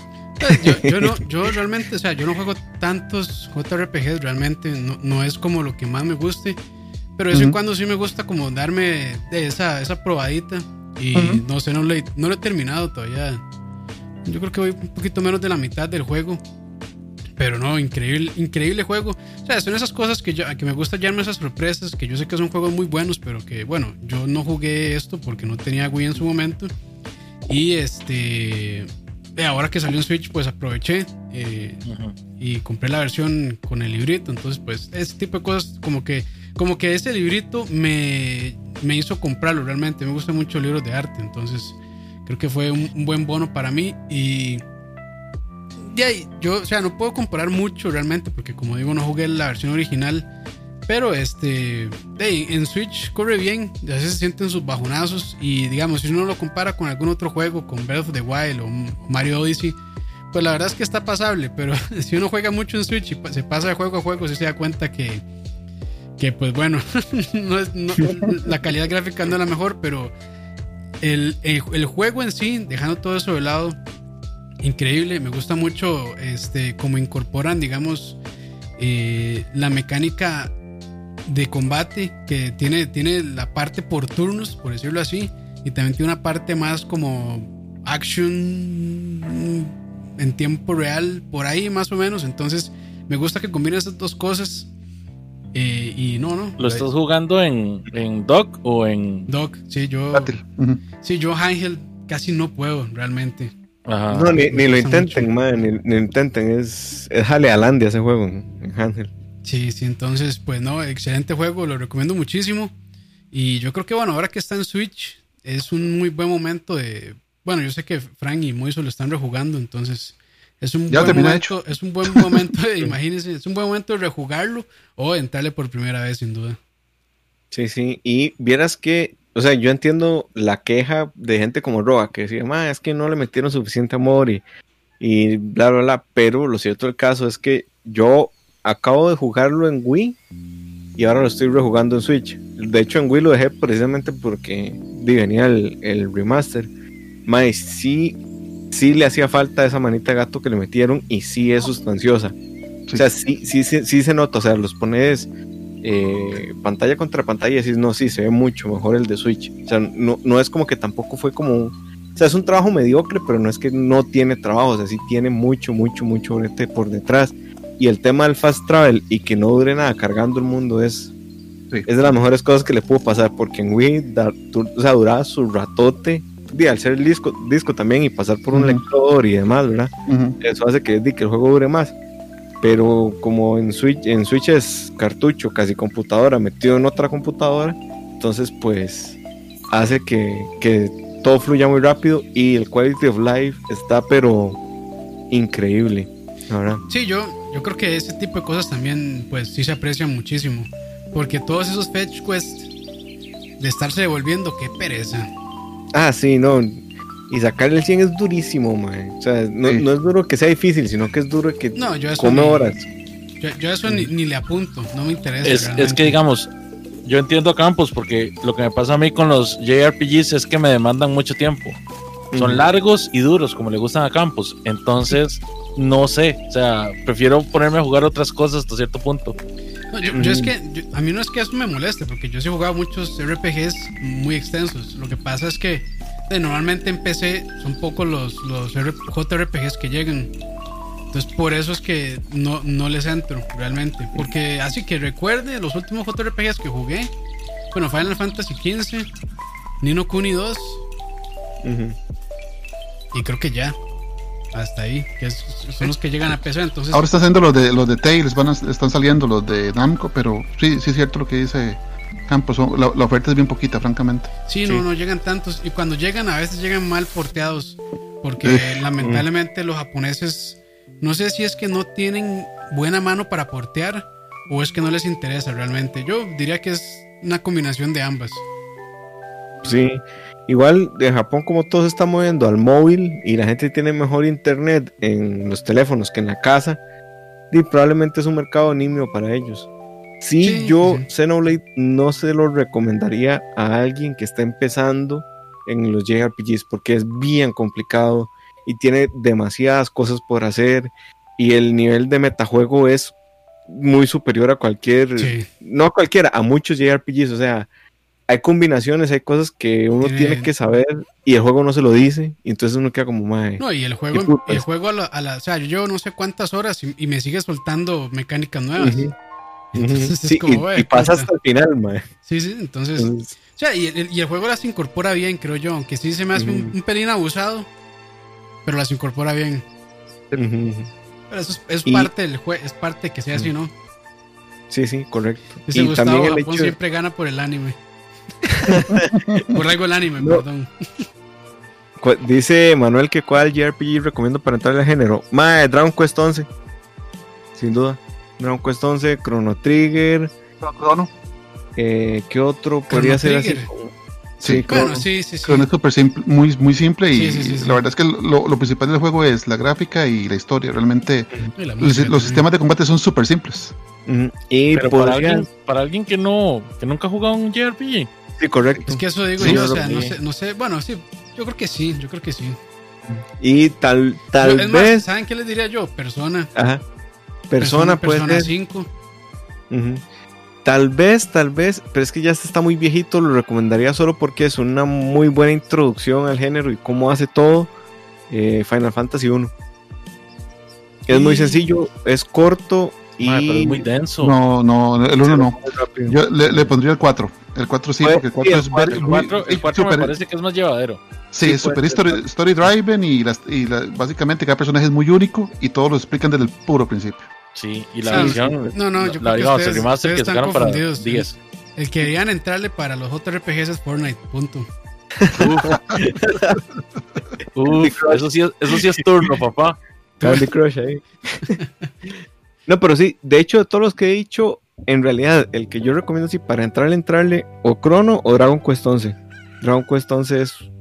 Yo, no, yo realmente, o sea, yo no juego tantos JRPGs, realmente no, no es como lo que más me guste, pero de vez en cuando sí me gusta como darme de esa, esa probadita y no sé, no, le, no lo he terminado todavía. Yo creo que voy un poquito menos de la mitad del juego. Pero no, increíble, increíble juego. O sea, son esas cosas que, yo, que me gusta hallarme esas sorpresas, que yo sé que son juegos muy buenos, pero que, bueno, yo no jugué esto porque no tenía Wii en su momento. Y este. Ahora que salió en Switch, pues aproveché eh, y compré la versión con el librito. Entonces, pues, ese tipo de cosas, como que, como que ese librito me, me hizo comprarlo realmente. Me gustan mucho libros de arte. Entonces, creo que fue un, buen bono para mí. Y de ahí, yo, o sea, no puedo comparar mucho realmente, porque como digo, no jugué la versión original. Pero este, en Switch corre bien, a veces se sienten sus bajonazos. Y digamos, si uno lo compara con algún otro juego, con Breath of the Wild o Mario Odyssey, pues la verdad es que está pasable. Pero [LAUGHS] si uno juega mucho en Switch y se pasa de juego a juego, se da cuenta que, que pues bueno, [LAUGHS] la calidad gráfica no es la mejor, pero el, el, el, juego en sí, dejando todo eso de lado, increíble. Me gusta mucho este, cómo incorporan, digamos, eh, la mecánica de combate que tiene, tiene la parte por turnos, por decirlo así, y también tiene una parte más como action en tiempo real, por ahí más o menos. Entonces, me gusta que combine estas dos cosas. Eh, y no, no. ¿Lo estás jugando en, en dock o en. Dock, sí, yo. Sí, yo Ángel casi no puedo realmente. No, ni, lo intenten, man, ni, lo intenten. Es, es Jalealandia ese juego en, Ángel. Sí, sí, entonces, pues no, excelente juego, lo recomiendo muchísimo. Y yo creo que, bueno, ahora que está en Switch, es un muy buen momento de. Bueno, yo sé que Frank y Moiso lo están rejugando, entonces es un, buen momento, es un buen momento, de, [LAUGHS] imagínense, es un buen momento de rejugarlo o entrarle por primera vez, sin duda. Sí, sí, y vieras que, o sea, yo entiendo la queja de gente como Roa, que decía, es que no le metieron suficiente amor y, y bla, bla, bla, pero lo cierto del caso es que yo acabo de jugarlo en Wii y ahora lo estoy rejugando en Switch. De hecho, en Wii lo dejé precisamente porque venía el, el remaster. Más sí sí le hacía falta esa manita de gato que le metieron y sí es sustanciosa. O sea, sí, sí, sí, se nota, o sea, los pones eh, pantalla contra pantalla y decís, no, sí, se ve mucho mejor el de Switch. O sea, no, no es como que tampoco fue como... O sea, es un trabajo mediocre, pero no es que no tiene trabajo, o sea, sí tiene mucho, mucho, mucho por detrás. Y el tema del fast travel y que no dure nada cargando el mundo es, es de las mejores cosas que le pudo pasar, porque en Wii o sea, duraba su ratote al ser el disco, disco también y pasar por un lector y demás, ¿verdad? Eso hace que, que el juego dure más. Pero como en Switch, en Switch es cartucho, casi computadora, metido en otra computadora, entonces pues hace que, que todo fluya muy rápido y el quality of life está pero increíble, ¿verdad? Sí, yo, yo creo que ese tipo de cosas también pues sí se aprecian muchísimo. Porque todos esos fetch quests de estarse devolviendo, qué pereza. Ah, sí, no. Y sacar el 100 es durísimo, man. O sea, no, es duro que sea difícil, sino que es duro que no, yo eso come horas. Yo, eso ni, le apunto, no me interesa. Es, es, que, digamos, yo entiendo a Campos porque lo que me pasa a mí con los JRPGs es que me demandan mucho tiempo. Son largos y duros, como le gustan a Campos. Entonces, no sé. O sea, prefiero ponerme a jugar otras cosas hasta cierto punto. yo, es que a mí no es que eso me moleste, porque yo sí he jugado muchos RPGs muy extensos. Lo que pasa es que normalmente en PC son pocos los, los JRPGs que llegan. Entonces por eso es que no, no les entro realmente. Porque así que recuerde los últimos JRPGs que jugué. Bueno, Final Fantasy XV, Nino Kuni 2. Y creo que ya. Hasta ahí. Que son los que llegan a PC. Entonces, Ahora está haciendo los de los de Tales, van están saliendo los de Namco, pero sí, sí es cierto lo que dice Campos. La, la, oferta es bien poquita, francamente. Sí, no, no llegan tantos. Y cuando llegan, a veces llegan mal porteados. Porque lamentablemente los japoneses, no sé si es que no tienen buena mano para portear o es que no les interesa realmente. Yo diría que es una combinación de ambas. Sí, igual en Japón como todo se está moviendo al móvil y la gente tiene mejor internet en los teléfonos que en la casa, y probablemente es un mercado nimio para ellos. Sí, yo Xenoblade no se lo recomendaría a alguien que está empezando en los JRPGs porque es bien complicado y tiene demasiadas cosas por hacer y el nivel de metajuego es muy superior a cualquier, no a cualquiera, a muchos JRPGs, o sea, hay combinaciones, hay cosas que uno tiene que saber y el juego no se lo dice, y entonces uno queda como madre. No, y el juego, el juego a la, o sea, yo no sé cuántas horas y, me sigue soltando mecánicas nuevas. sí, y, pasa hasta el final, madre. Sí, sí, entonces, o sea, y el, y el, juego las incorpora bien, creo yo, aunque sí se me hace un, pelín abusado, pero las incorpora bien. Pero eso es, parte del juego, es parte que sea así, ¿no? Sí, sí, correcto. y también el hecho... siempre gana por el anime. [LAUGHS] Por algo el anime, perdón. dice Manuel que cuál JRPG recomiendo para entrar al género. Mae, Dragon Quest 11. Sin duda. Dragon Quest 11, Chrono Trigger. Chrono. eh, ¿Qué otro podría ser así? Sí, Sí, Bueno, sí, sí, sí. Chrono es súper simple, muy, muy simple y Sí, sí, sí, sí. la verdad es que lo, lo principal del juego es la gráfica y la historia. Realmente la los, sistemas de combate son súper simples. Y Pero para alguien, para alguien que no, que nunca ha jugado un JRPG. Sí, correcto. Es que eso digo Sí, yo, o sea, no sé, no sé, bueno, sí, yo creo que sí, yo creo que sí. Y tal, tal es más, vez. ¿saben qué les diría yo? Persona. Ajá. Persona puede Persona ser. 5. Ujú. Tal vez, tal vez, pero es que ya este está muy viejito, lo recomendaría solo porque es una muy buena introducción al género y cómo hace todo eh, Final Fantasy 1. Es muy sencillo, es corto y Madre, pero es muy denso. No, no, el 1 no. Yo le, le pondría el 4. El 4 sí, porque el sí, 4 el es el 4, el cuatro me super- parece que es más llevadero. Sí, Sí, es super puede ser. story, story driven y, las, y la- básicamente cada personaje es muy único y todos lo explican desde el puro principio. Sí, y la Sí, versión. No, no, la- yo la, creo que digamos, ustedes, el remaster ustedes que están sacaron para confundidos. 10. El que deberían entrarle para los JRPGs es Fortnite, punto. [LAUGHS] Uf, eso sí, es, eso sí es turno, papá. [LAUGHS] Candy Crush ahí. [LAUGHS] no, pero sí, de hecho, de todos los que he dicho, en realidad, el que yo recomiendo sí para entrarle, entrarle, o Chrono o Dragon Quest 11. Dragon Quest 11 es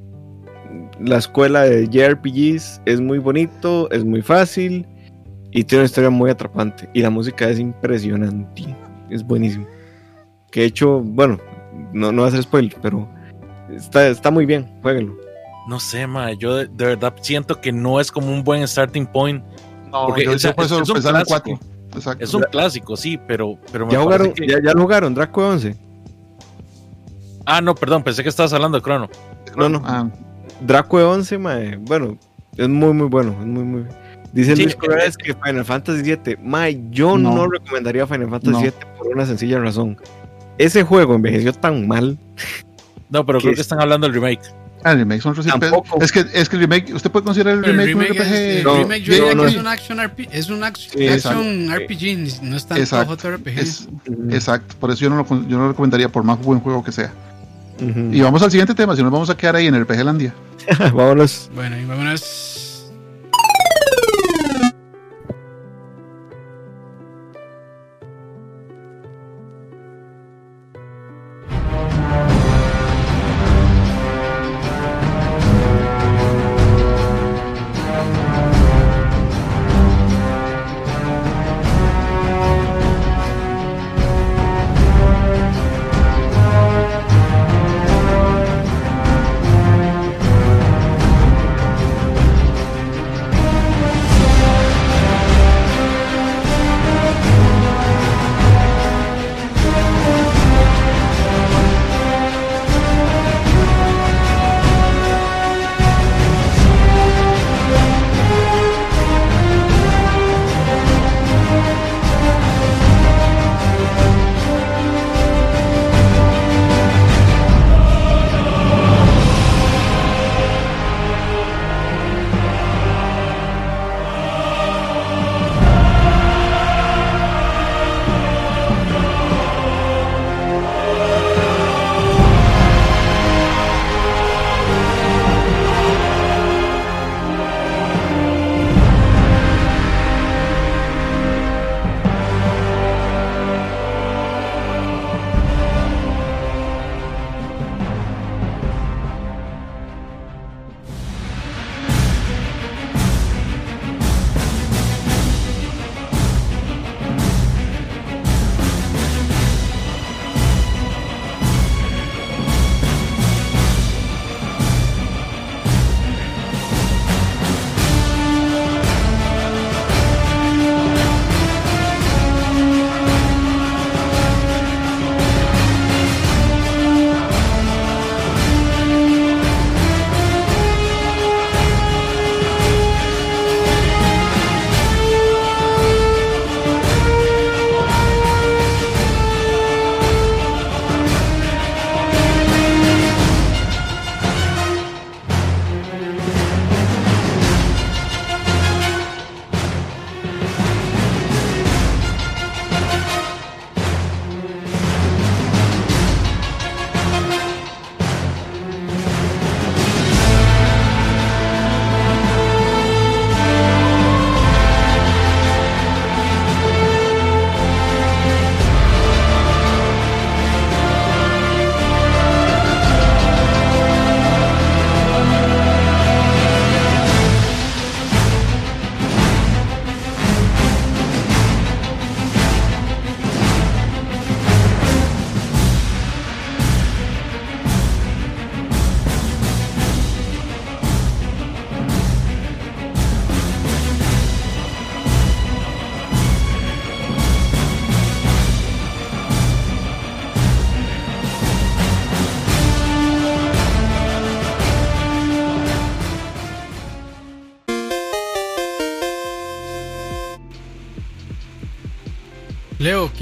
la escuela de JRPGs, es muy bonito, es muy fácil y tiene una historia muy atrapante. Y la música es impresionante, es buenísimo. Que de hecho, bueno, no, no va a ser spoiler, pero está, está muy bien, jueguenlo. No sé, ma, yo de, de verdad siento que no es como un buen starting point. No, Porque, yo, o sea, yo es un clásico. 4. Exacto. Es un clásico, sí, pero, pero me ¿Ya, jugaron, que- ya, ya lo jugaron, Draco 11? Ah, no, perdón, pensé que estabas hablando de Crono. No, no. Ah, Draco 11, mae, bueno, es muy, muy bueno. Es muy, muy... Dice Sí, Luis Corrales que Final Fantasy VII, mae, yo no, No. recomendaría Final Fantasy No. VII por una sencilla razón. Ese juego envejeció tan mal. No, pero ¿Qué creo es? que están hablando del remake. Ah, el remake son. Tampoco. Es que, es que el remake, ¿usted puede considerar el Pero el remake, remake, un RPG? es, el No, remake yo diría no, que no. es un action RPG, es un action, RPG, no es tanto Exacto. JRPG. Es- exacto, por eso yo no, lo, yo no lo recomendaría por más buen juego que sea. Ujú. Y vamos al siguiente tema, si nos vamos a quedar ahí en el RPG Landia. [LAUGHS] Vámonos. Bueno, y vámonos.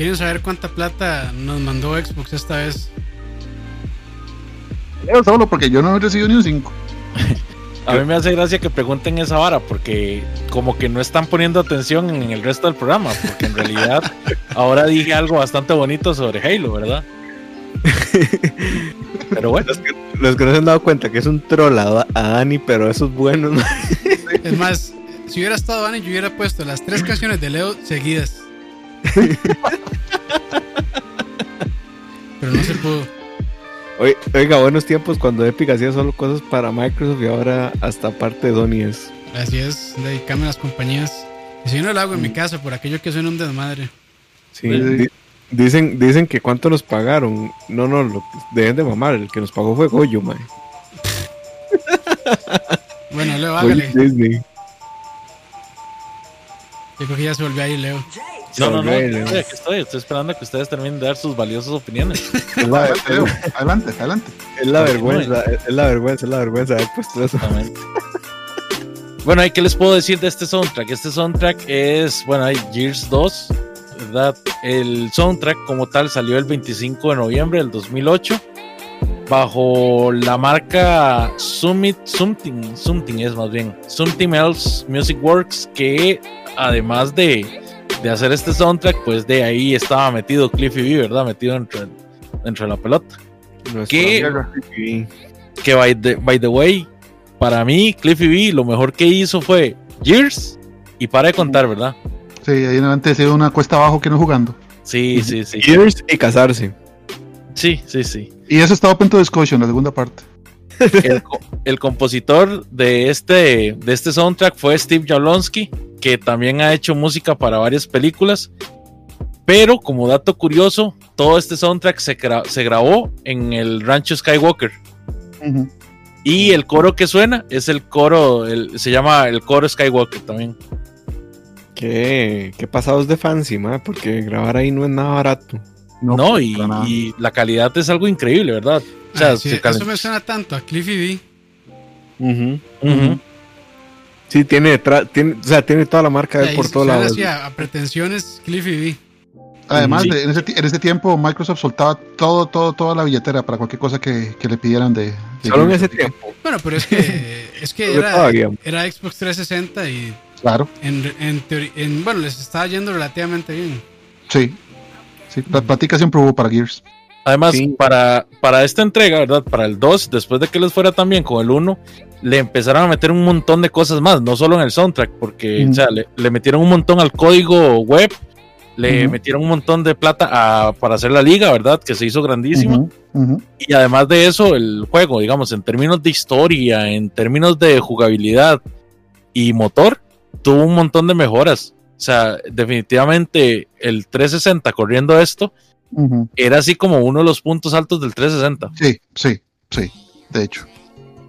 ¿Quieren saber cuánta plata nos mandó Xbox esta vez? Leo solo porque yo no he recibido ni un 5. [LAUGHS] A mí me hace gracia que pregunten esa vara porque como que no están poniendo atención en el resto del programa, porque en realidad [LAUGHS] ahora dije algo bastante bonito sobre Halo, ¿verdad? [LAUGHS] Pero bueno. Los que, los que no se han dado cuenta que es un troll a, a Dani, pero eso es bueno. ¿no? Es más, si hubiera estado Dani, yo hubiera puesto las tres canciones de Leo seguidas. Pero no se pudo. Oiga, buenos tiempos cuando Epic hacía solo cosas para Microsoft y ahora hasta parte de Donny es. Así es, dedicarme a las compañías. Y si yo no lo hago en mi casa, por aquello que suena un desmadre. Sí, di- dicen, dicen que cuánto nos pagaron. No, no, lo, deben de mamar. El que nos pagó fue Goyo, man. [LAUGHS] Bueno, Leo, hágale. Disney. Yo creo que ya se volvió ahí, Leo. No, no, no, estoy, estoy, estoy esperando a que ustedes terminen de dar sus valiosas opiniones. [LAUGHS] Es la, Adelante, adelante, adelante. es la vergüenza, es la vergüenza, es la vergüenza haber puesto eso. Exactamente. Bueno, ¿y qué les puedo decir de este soundtrack? Este soundtrack es, bueno, hay Gears 2, ¿verdad? El soundtrack como tal salió el 25 de noviembre del 2008 bajo la marca Summit Something, Something es más bien, Something Else Music Works, que además de, de hacer este soundtrack, pues de ahí estaba metido Cliffy B, ¿verdad? Metido dentro, dentro de la pelota. Nuestro ¿Qué? amigo Ricky. que by the, by the way, para mí, Cliffy B lo mejor que hizo fue Gears y para de contar, ¿verdad? Sí, ahí en adelante ha sido una cuesta abajo que no jugando. Sí, sí, sí. Gears y casarse. Sí, sí, sí. Y eso está open to discussion, la segunda parte. El, co- el compositor de este, de este soundtrack fue Steve Jablonsky, que también ha hecho música para varias películas. Pero como dato curioso, todo este soundtrack se, gra- se grabó en el rancho Skywalker. Y el coro que suena es el coro, el- se llama el coro Skywalker también. Qué, qué pasados de fancy, ma, porque grabar ahí no es nada barato. No, y, nada. y la calidad es algo increíble, ¿verdad? O sea, Ah, sí, se eso me suena tanto a Cliffy B. Ujú. Sí, tiene tiene, o sea, tiene toda la marca de por todos lados. a, a pretensiones Cliffy B. Además, Sí. de- en, ese, en ese tiempo Microsoft soltaba todo, todo, toda la billetera para cualquier cosa que, que le pidieran de, de Solo en ese tiempo. Bueno, pero es que, [LAUGHS] es que era, era Xbox 360 y Claro, en, en, teoría- en- bueno, les estaba yendo relativamente bien. sí. Sí, la platica siempre hubo para Gears. Además, Sí. para, para esta entrega, ¿verdad? Para el 2, después de que les fuera tan bien con el 1, le empezaron a meter un montón de cosas más, no solo en el soundtrack, porque Ujú. o sea, le, le metieron un montón al código web, le metieron un montón de plata a- para hacer la liga, ¿verdad? Que se hizo grandísima. Y además de eso, el juego, digamos, en términos de historia, en términos de jugabilidad y motor, tuvo un montón de mejoras. O sea, definitivamente el 360 corriendo esto era así como uno de los puntos altos del 360. Sí, sí, sí, de hecho.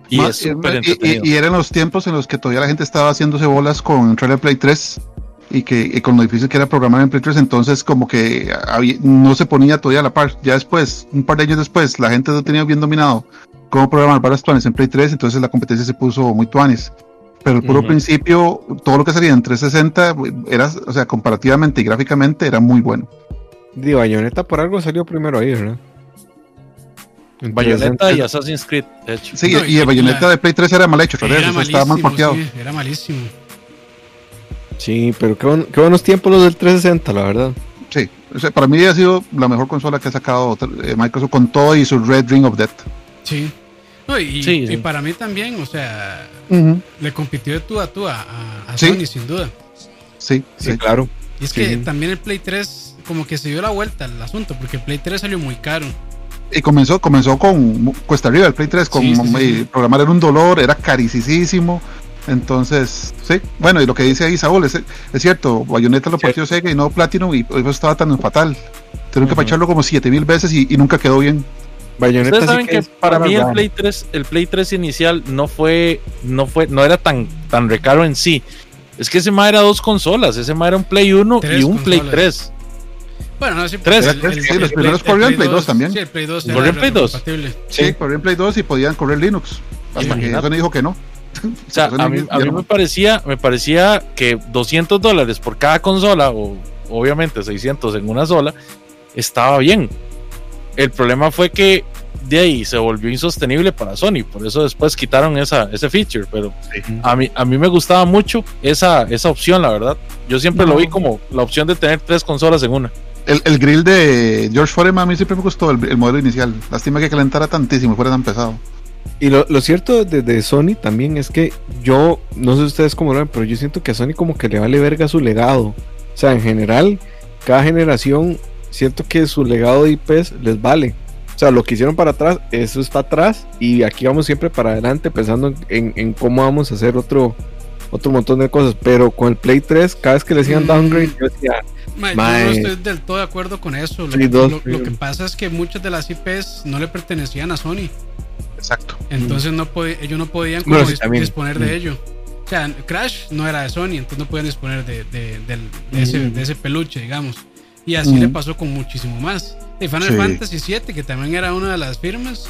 Y Ma- es súper y- entretenido. y, y eran los tiempos en los que todavía la gente estaba haciéndose bolas con Trailer Play 3 y que y con lo difícil que era programar en Play 3, entonces como que había- no se ponía todavía a la par. Ya después, un par de años después, la gente lo tenía bien dominado cómo programar varias tuanes en Play 3, entonces la competencia se puso muy tuanes. Pero el puro principio, todo lo que salía en 360 era, o sea, comparativamente y gráficamente era muy bueno. Digo, Bayonetta por algo salió primero ahí, ¿verdad? En Bayonetta 360. y Assassin's Creed, de hecho. Sí, No, y y el bayoneta la- de Play 3 era mal hecho, vez, Era o sea, estaba mal porteado. sí, era malísimo. Sí, pero qué, buen- qué buenos tiempos los del 360, la verdad. Sí, o sea, para mí ha sido la mejor consola que ha sacado eh, Microsoft con todo y su Red Ring of Death. Sí. No, y, Sí, sí. y para mí también, o sea, le compitió de tú a tú a, a- a Sí. Sony, sin duda. Sí, Sí, sí. claro. Y es Sí. que también el Play 3 como que se dio la vuelta al asunto, porque el Play 3 salió muy caro. Y comenzó, comenzó con cuesta arriba el Play 3, con Sí, sí, sí, sí. programar era un dolor, era carísimo. Entonces, sí, bueno, y lo que dice ahí Saúl, es, es cierto, Bayonetta lo partió Sega y no Platinum, y eso estaba tan fatal. Tuvieron que Ujú. pacharlo como 7000 veces y, y nunca quedó bien. Bayonetta Ustedes sí saben que, es para mí el. Play 3, el Play 3 inicial no fue, no fue, no era tan, tan recaro en sí. Es que ese ma era dos consolas, ese ma era un Play 1 Tres y un Play consolas. 3. Bueno, no, sí, Tres. porque Sí, los primeros corrían Play 2 también. Sí, el Play 2 era ¿Corría en Play 2? retrocompatible. Sí, corría en Play 2 y podían correr Linux. Hasta que. Sony dijo que no. O sea, [LAUGHS] a mí, a mí me parecía, me parecía que 200 dólares por cada consola o obviamente 600 en una sola, estaba bien. El problema fue que de ahí se volvió insostenible para Sony, por eso después quitaron esa, ese feature, pero a mí, a mí me gustaba mucho esa, esa opción, la verdad. Yo siempre lo vi como la opción de tener tres consolas en una. El, el grill de George Foreman a mí siempre me gustó el, el modelo inicial. Lástima que calentara tantísimo, fuera tan pesado. Y lo, lo cierto de, de, Sony también es que yo, no sé ustedes cómo lo ven, pero yo siento que a Sony como que le vale verga su legado. O sea, en general, cada generación, siento que su legado de IPs les vale. O sea, lo que hicieron para atrás, eso está atrás y aquí vamos siempre para adelante pensando en, en cómo vamos a hacer otro, otro montón de cosas. Pero con el Play 3, cada vez que le decían downgrade, yo decía... Mae, yo no estoy del todo de acuerdo con eso. Lo, Sí, dos, lo- que pasa es que muchas de las IPs no le pertenecían a Sony. Exacto. Entonces no podí- ellos no podían como Bueno, sí, dis- también. disponer de ello. O sea, Crash no era de Sony, entonces no podían disponer de, de- del- de ese, Mm. de ese peluche, digamos. Y así Mm. le pasó con muchísimo más. Y Final Sí. Fantasy VII, que también era una de las firmas,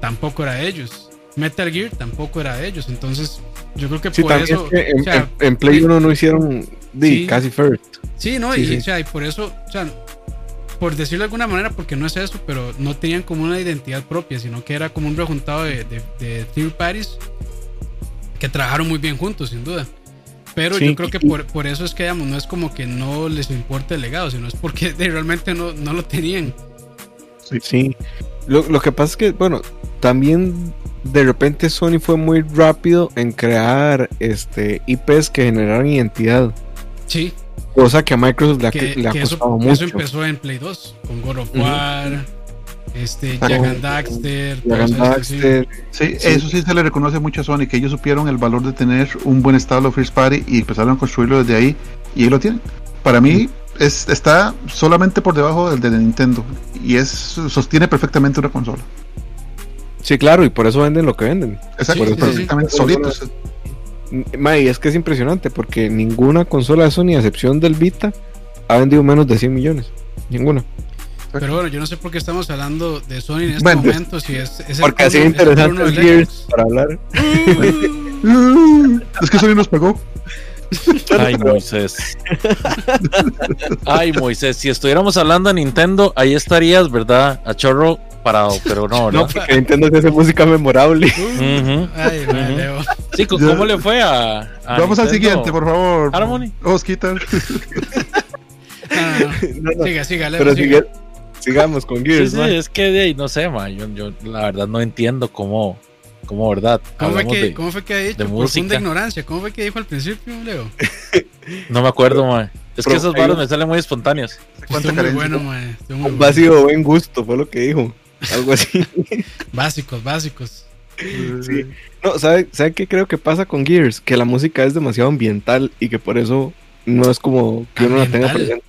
tampoco era de ellos. Metal Gear tampoco era de ellos. Entonces, yo creo que Sí, por eso. es que en, o sea, en- en Play 1 no hicieron Sí. casi first. Sí, no, y, sí. O sea, y por eso, o sea, por decirlo de alguna manera, porque no es eso, pero no tenían como una identidad propia, sino que era como un rejuntado de, de, de third parties que trabajaron muy bien juntos, sin duda. Pero Sí, yo creo que por, por eso es que, digamos, no es como que no les importa el legado, sino es porque [LAUGHS] de- realmente no, no lo tenían. Sí. Lo, lo que pasa es que, bueno, también de repente Sony fue muy rápido en crear este IPs que generaran identidad. Sí, Cosa que a Microsoft le ha, que, le ha que eso, costado eso mucho. empezó en Play 2, con God of. War, este. Jack and Daxter, sí. Daxter, Sí, Sí. eso sí se le reconoce mucho a Sony, que ellos supieron el valor de tener un buen estado First Party y empezaron a construirlo desde ahí y ahí lo tienen. Para mí es, está solamente por debajo del de Nintendo y es sostiene perfectamente una consola. Sí, claro, y por eso venden lo que venden. Exacto, Sí, sí, sí. perfectamente solitos. May, es que es impresionante porque ninguna consola de Sony, a excepción del Vita, ha vendido menos de 100 millones. Ninguna. Pero bueno, yo no sé por qué estamos hablando de Sony en este Bueno, momento. Si es, es el Porque así es interesante Gears para hablar. Mm, Es que Sony nos pegó. Ay, Moisés. Ay, Moisés, si estuviéramos hablando de Nintendo, ahí estarías, ¿verdad? A chorro parado, pero no, No, ¿verdad? porque Nintendo hace música memorable. Ay, Ujú. Leo. Sí, ¿cómo le fue a, a Vamos al siguiente, por favor. Harmony. Osquita. No, no, no. No, no, Siga, siga, Leo, Pero siga. sigue- sigamos con Sí, Gears. sí, ma. es que de ahí, no sé, ma, yo, yo la verdad no entiendo cómo, cómo ¿verdad? ¿Cómo fue, que, de- ¿Cómo fue que ha dicho? de Profunda música. ignorancia. ¿Cómo fue que dijo al principio, Leo? [LAUGHS] No me acuerdo, ma. Es que Pero esos varos un- me salen muy espontáneos. ¿Cuánta Estuvo muy bueno, mae. Estuvo muy bueno. Vacío buen gusto, fue lo que dijo. Algo así. [LAUGHS] Básicos, básicos. Sí. No, ¿sabe, ¿sabe qué creo que pasa con Gears? Que la música es demasiado ambiental y que por eso no es como que uno la tenga presente.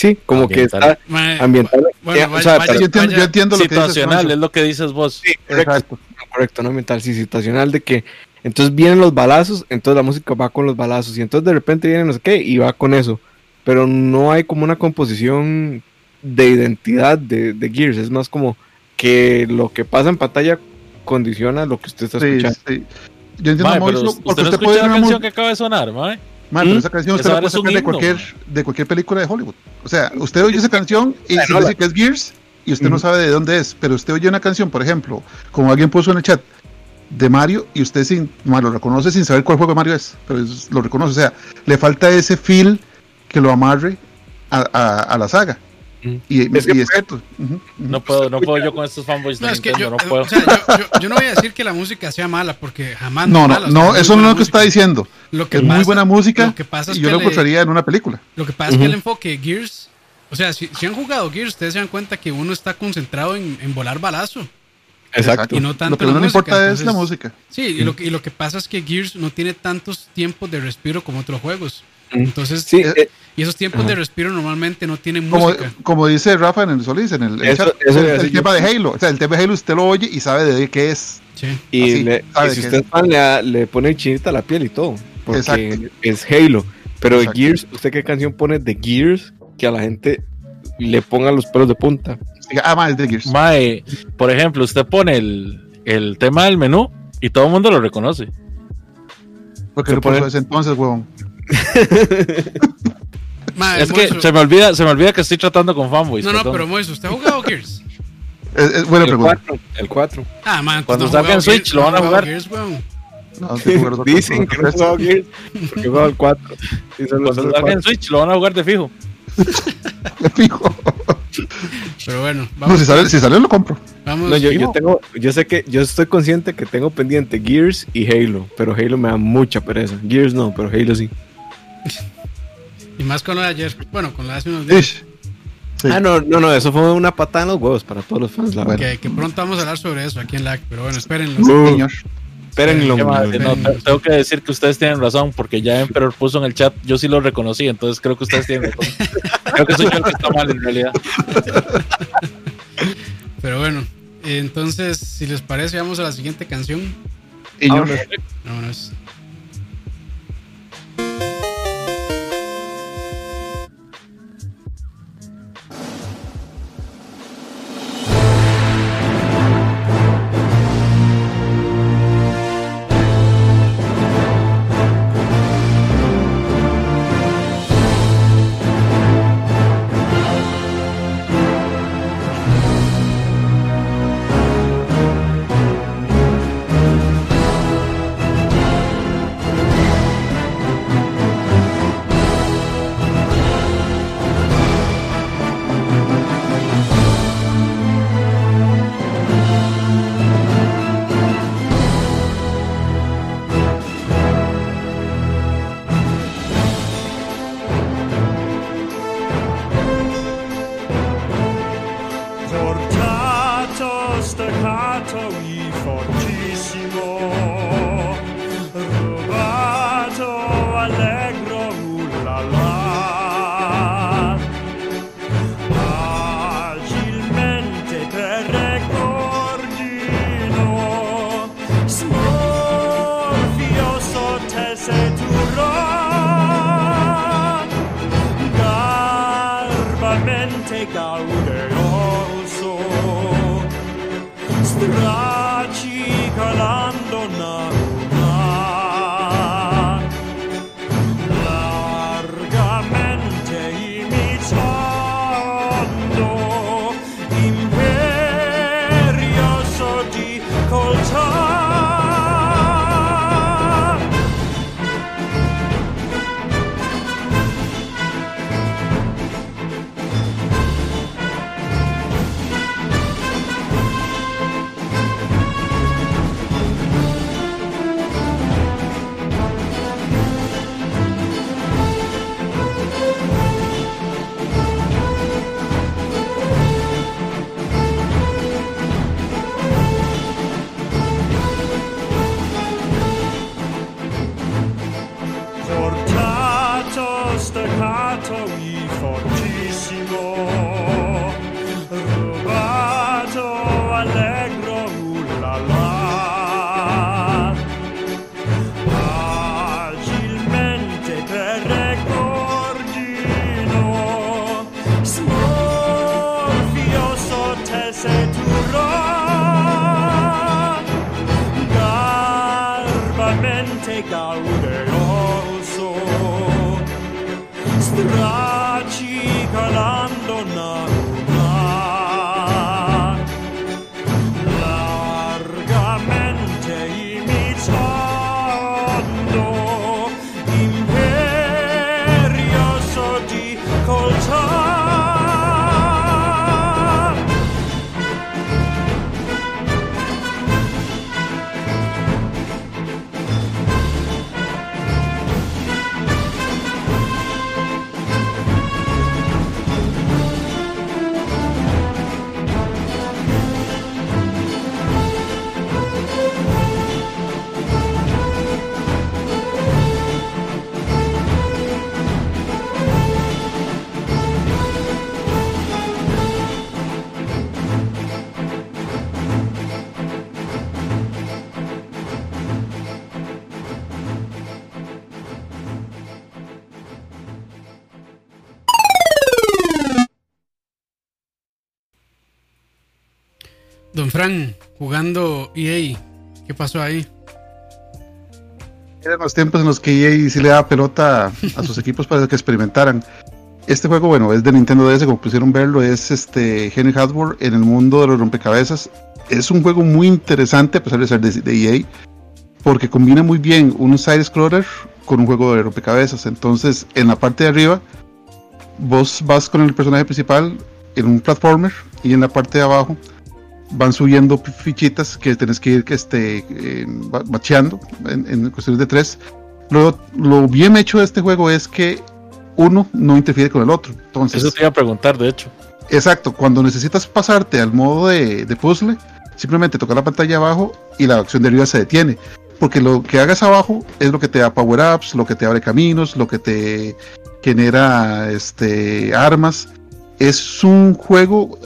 Sí, como que Ambiental. está Mae, ambiental. Bueno, o vaya- sea, vaya- Yo entiendo, vaya- yo entiendo lo que dices. Es lo que dices vos. Sí, correcto, Exacto. correcto, no ambiental, sí, situacional de que entonces vienen los balazos, entonces la música va con los balazos y entonces de repente viene no sé qué y va con eso. Pero no hay como una composición de identidad de, de Gears, es más como que lo que pasa en pantalla condiciona lo que usted está escuchando. sí. Yo entiendo Ma, a pero usted porque no usted escucha puede la canción que acaba de sonar, ma. Ma, pero ¿Mm? esa canción usted Esa la puede sacar de cualquier, de cualquier película de Hollywood. O sea, usted oye esa canción y se no, le la- dice que es Gears y usted no sabe de dónde es, pero usted oye una canción, por ejemplo, como alguien puso en el chat, de Mario y usted sin, ma, lo reconoce sin saber cuál juego de Mario es, pero es- lo reconoce. O sea, le falta ese feel que lo amarre a, a- a la saga. Y, Es que y. No puedo, no puedo yo con estos fanboys de No, es que Nintendo, yo, no puedo. o sea, yo, yo- yo no voy a decir que la música sea mala, porque jamás No, no, mala, o sea, no, muy eso no es lo que está diciendo. Lo que Es muy buena música Lo que pasa es y que yo lo le- encontraría en una película. Lo que pasa es que el enfoque Gears, o sea, si, si han jugado Gears, ustedes se dan cuenta que uno está concentrado en, en volar balazo. Exacto. Y no tanto Lo que la no le importa es la música. Sí, y lo, que- y lo que pasa es que Gears no tiene tantos tiempos de respiro como otros juegos. Entonces, Sí, Eh, eh, y esos tiempos de respiro normalmente no tienen Como, música. como dice Rafa en el Solís, en el, en el Eso- tema de Halo. O sea, el tema de Halo usted lo oye y sabe de qué es. Sí. y, así, le- sabe y si usted es. fan, le, pone chinita a la piel y todo. Porque Exacto. es Halo. Pero de Exacto. Gears, ¿usted qué canción pone de Gears que a la gente le ponga los pelos de punta? Ah, más de Gears. Mae, por ejemplo, usted pone el, el tema del menú y todo el mundo lo reconoce. Porque lo puso pone- ese entonces, huevón. Es que Moiso- se me olvida, se me olvida que estoy tratando con fanboys. No, no, perdón. pero Moiso, ¿usted ha jugado Gears? Es, es buena El pregunta. 4. El 4. Ah, man, Cuando entonces no salga en Switch, Gears, lo van a jugar. Gears. No, [LAUGHS] Dicen que no he jugado Gears porque he jugado el 4. Y solo- Cuando salga en 4. Switch lo van a jugar de fijo. [LAUGHS] tres. Fijo. Pero bueno, No, vamos. si sale, si sale lo compro. vamos No, yo tengo, yo sé que, yo estoy consciente que tengo pendiente Gears y Halo, pero Halo me da mucha pereza. Gears no, pero Halo sí. Y más con lo de ayer. Bueno, con lo de hace unos días. Ish. Sí. Ah, no, no, no, eso fue una patada en los huevos para todos los fans, la verdad. Que, que pronto vamos a hablar sobre eso aquí en LAC. Pero bueno, espérenlo. Uh, Señor. espérenlo, no, te- tengo que decir que ustedes tienen razón, porque ya Emperor puso en el chat, yo sí lo reconocí, entonces creo que ustedes tienen razón. [LAUGHS] creo que soy yo el que está mal en realidad. Pero bueno, entonces, si les parece, vamos a la siguiente canción. Señor. Vámonos. Jugando EA, ¿qué pasó ahí? Eran los tiempos en los que EA sí le daba pelota a sus [LAUGHS] equipos para que experimentaran. Este juego, bueno, es de Nintendo DS, como pusieron verlo, es este Henry Hardware en el mundo de los rompecabezas. Es un juego muy interesante, a pesar de ser de, de EA, porque combina muy bien un side scroller con un juego de rompecabezas. Entonces, en la parte de arriba, vos vas con el personaje principal en un platformer y en la parte de abajo van subiendo fi- fichitas que tenés que ir que este, eh, ba- bacheando en, en cuestiones de tres. Lo, lo bien hecho de este juego es que uno no interfiere con el otro. Entonces, Eso te iba a preguntar, de hecho. Exacto, cuando necesitas pasarte al modo de, de puzzle, simplemente toca la pantalla abajo y la acción de arriba se detiene. Porque lo que hagas abajo es lo que te da power-ups, lo que te abre caminos, lo que te genera este, armas. Es un juego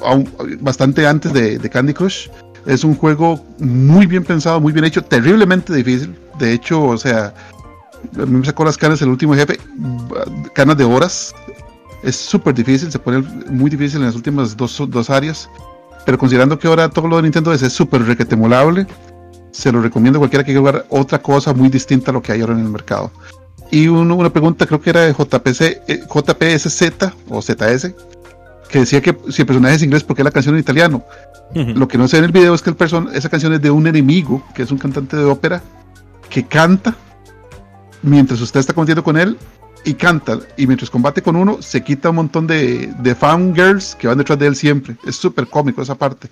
bastante antes de, Candy Crush. Es un juego muy bien pensado, muy bien hecho, terriblemente difícil. De hecho, o sea, me sacó las canas el último jefe, canas de horas, es súper difícil, se pone muy difícil en las últimas dos, dos áreas. Pero considerando que ahora todo lo de Nintendo es súper requetemolable, se lo recomiendo a cualquiera que quiera jugar otra cosa muy distinta a lo que hay ahora en el mercado. Y una pregunta, creo que era de JPC, eh, JPSZ o ZS, que decía que si el personaje es inglés, ¿por qué la canción en italiano? Lo que no sé en el video es que el person esa canción es de un enemigo, que es un cantante de ópera, que canta mientras usted está combatiendo con él y canta. Y mientras combate con uno, se quita un montón de, de fangirls que van detrás de él siempre. Es súper cómico esa parte.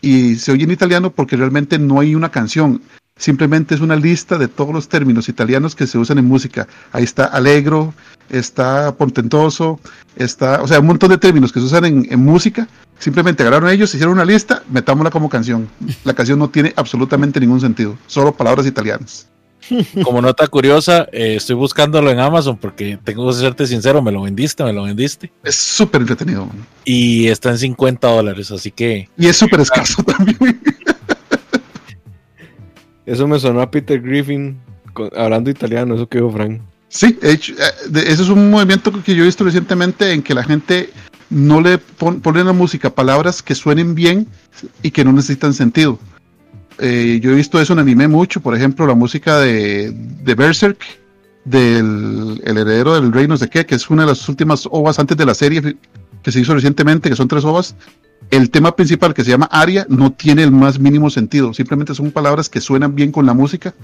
Y se oye en italiano porque realmente no hay una canción. Simplemente es una lista de todos los términos italianos que se usan en música. Ahí está alegro, está portentoso, está, o sea, un montón de términos que se usan en, en música. Simplemente agarraron ellos, hicieron una lista, metámosla como canción. La canción no tiene absolutamente ningún sentido, solo palabras italianas. Como nota curiosa, eh, estoy buscándolo en Amazon porque tengo que serte sincero, me lo vendiste, me lo vendiste. Es súper entretenido. man. Y está en 50 dólares, así que Y es súper escaso [LAUGHS] también. Eso me sonó a Peter Griffin con- hablando italiano, eso que dijo Frank. Sí, eh, ese es un movimiento que yo he visto recientemente en que la gente no le pon- pone a la música palabras que suenen bien y que no necesitan sentido. Eh, yo he visto eso en anime mucho, por ejemplo, la música de, Berserk, del el heredero del rey no sé qué, que es una de las últimas ovas antes de la serie que se hizo recientemente, que son tres ovas. El tema principal que se llama Aria no tiene el más mínimo sentido, simplemente son palabras que suenan bien con la música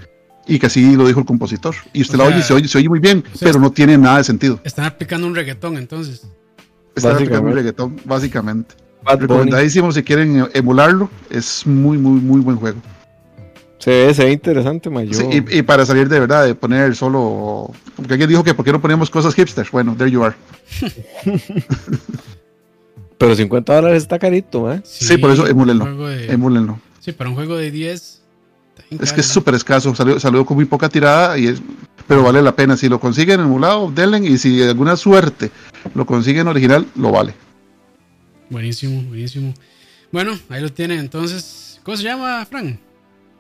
y que así lo dijo el compositor. Y usted O la sea, oye y se oye, se oye muy bien, o sea, pero no tiene nada de sentido. Están aplicando un reggaetón entonces. Está aplicando un Básicamente. reggaetón, básicamente. Bad Bunny. Recomendadísimo si quieren eh, emularlo. Es muy, muy, muy buen juego. Se ve, se ve interesante, mayor. Sí, y, y para salir de verdad, de poner solo. Porque alguien dijo que por qué no poníamos cosas hipsters. Bueno, there you are. [LAUGHS] Pero 50 dólares está carito, ¿eh? Sí, por eso emúlenlo. de- Emúlenlo. sí, para un juego de 10. Es que es súper escaso. Salió, salió con muy poca tirada, y es, pero vale la pena. Si lo consiguen emulado, denle. Y si de alguna suerte lo consiguen original, lo vale. Buenísimo, buenísimo. Bueno, ahí lo tienen entonces. ¿Cómo se llama, Frank?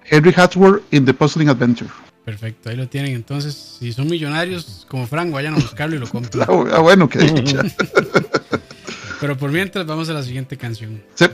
Henry Hatsworth in the Puzzling Adventure. Perfecto, ahí lo tienen. Entonces, si son millonarios como Frank, vayan a buscarlo y lo compren. Ah, [LAUGHS] ah, bueno, que dicha. [LAUGHS] Pero por mientras, vamos a la siguiente canción. Sí.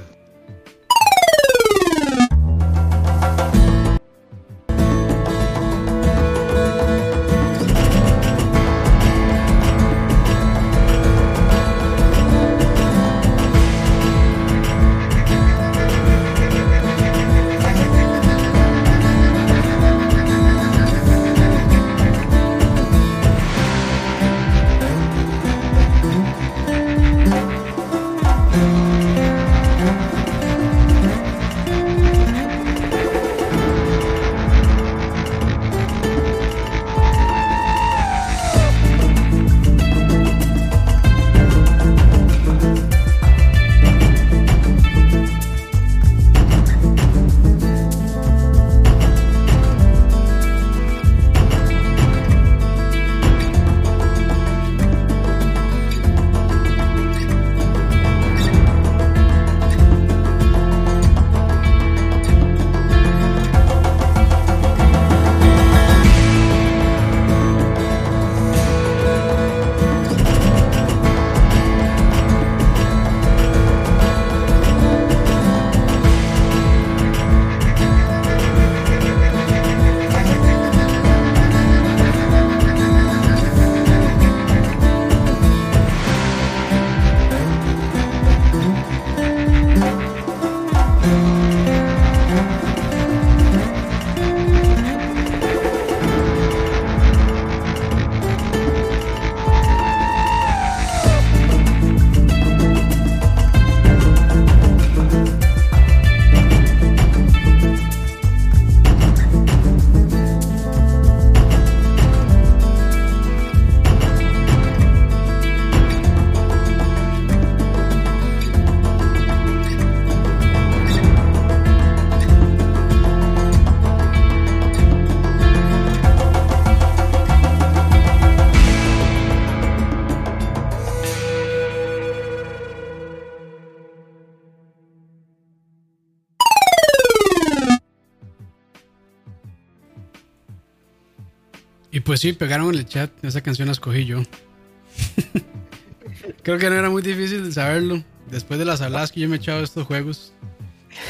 Pues sí, pegaron en el chat. Esa canción la escogí yo. [LAUGHS] Creo que no era muy difícil de saberlo. Después de las habladas que yo me he echado estos juegos.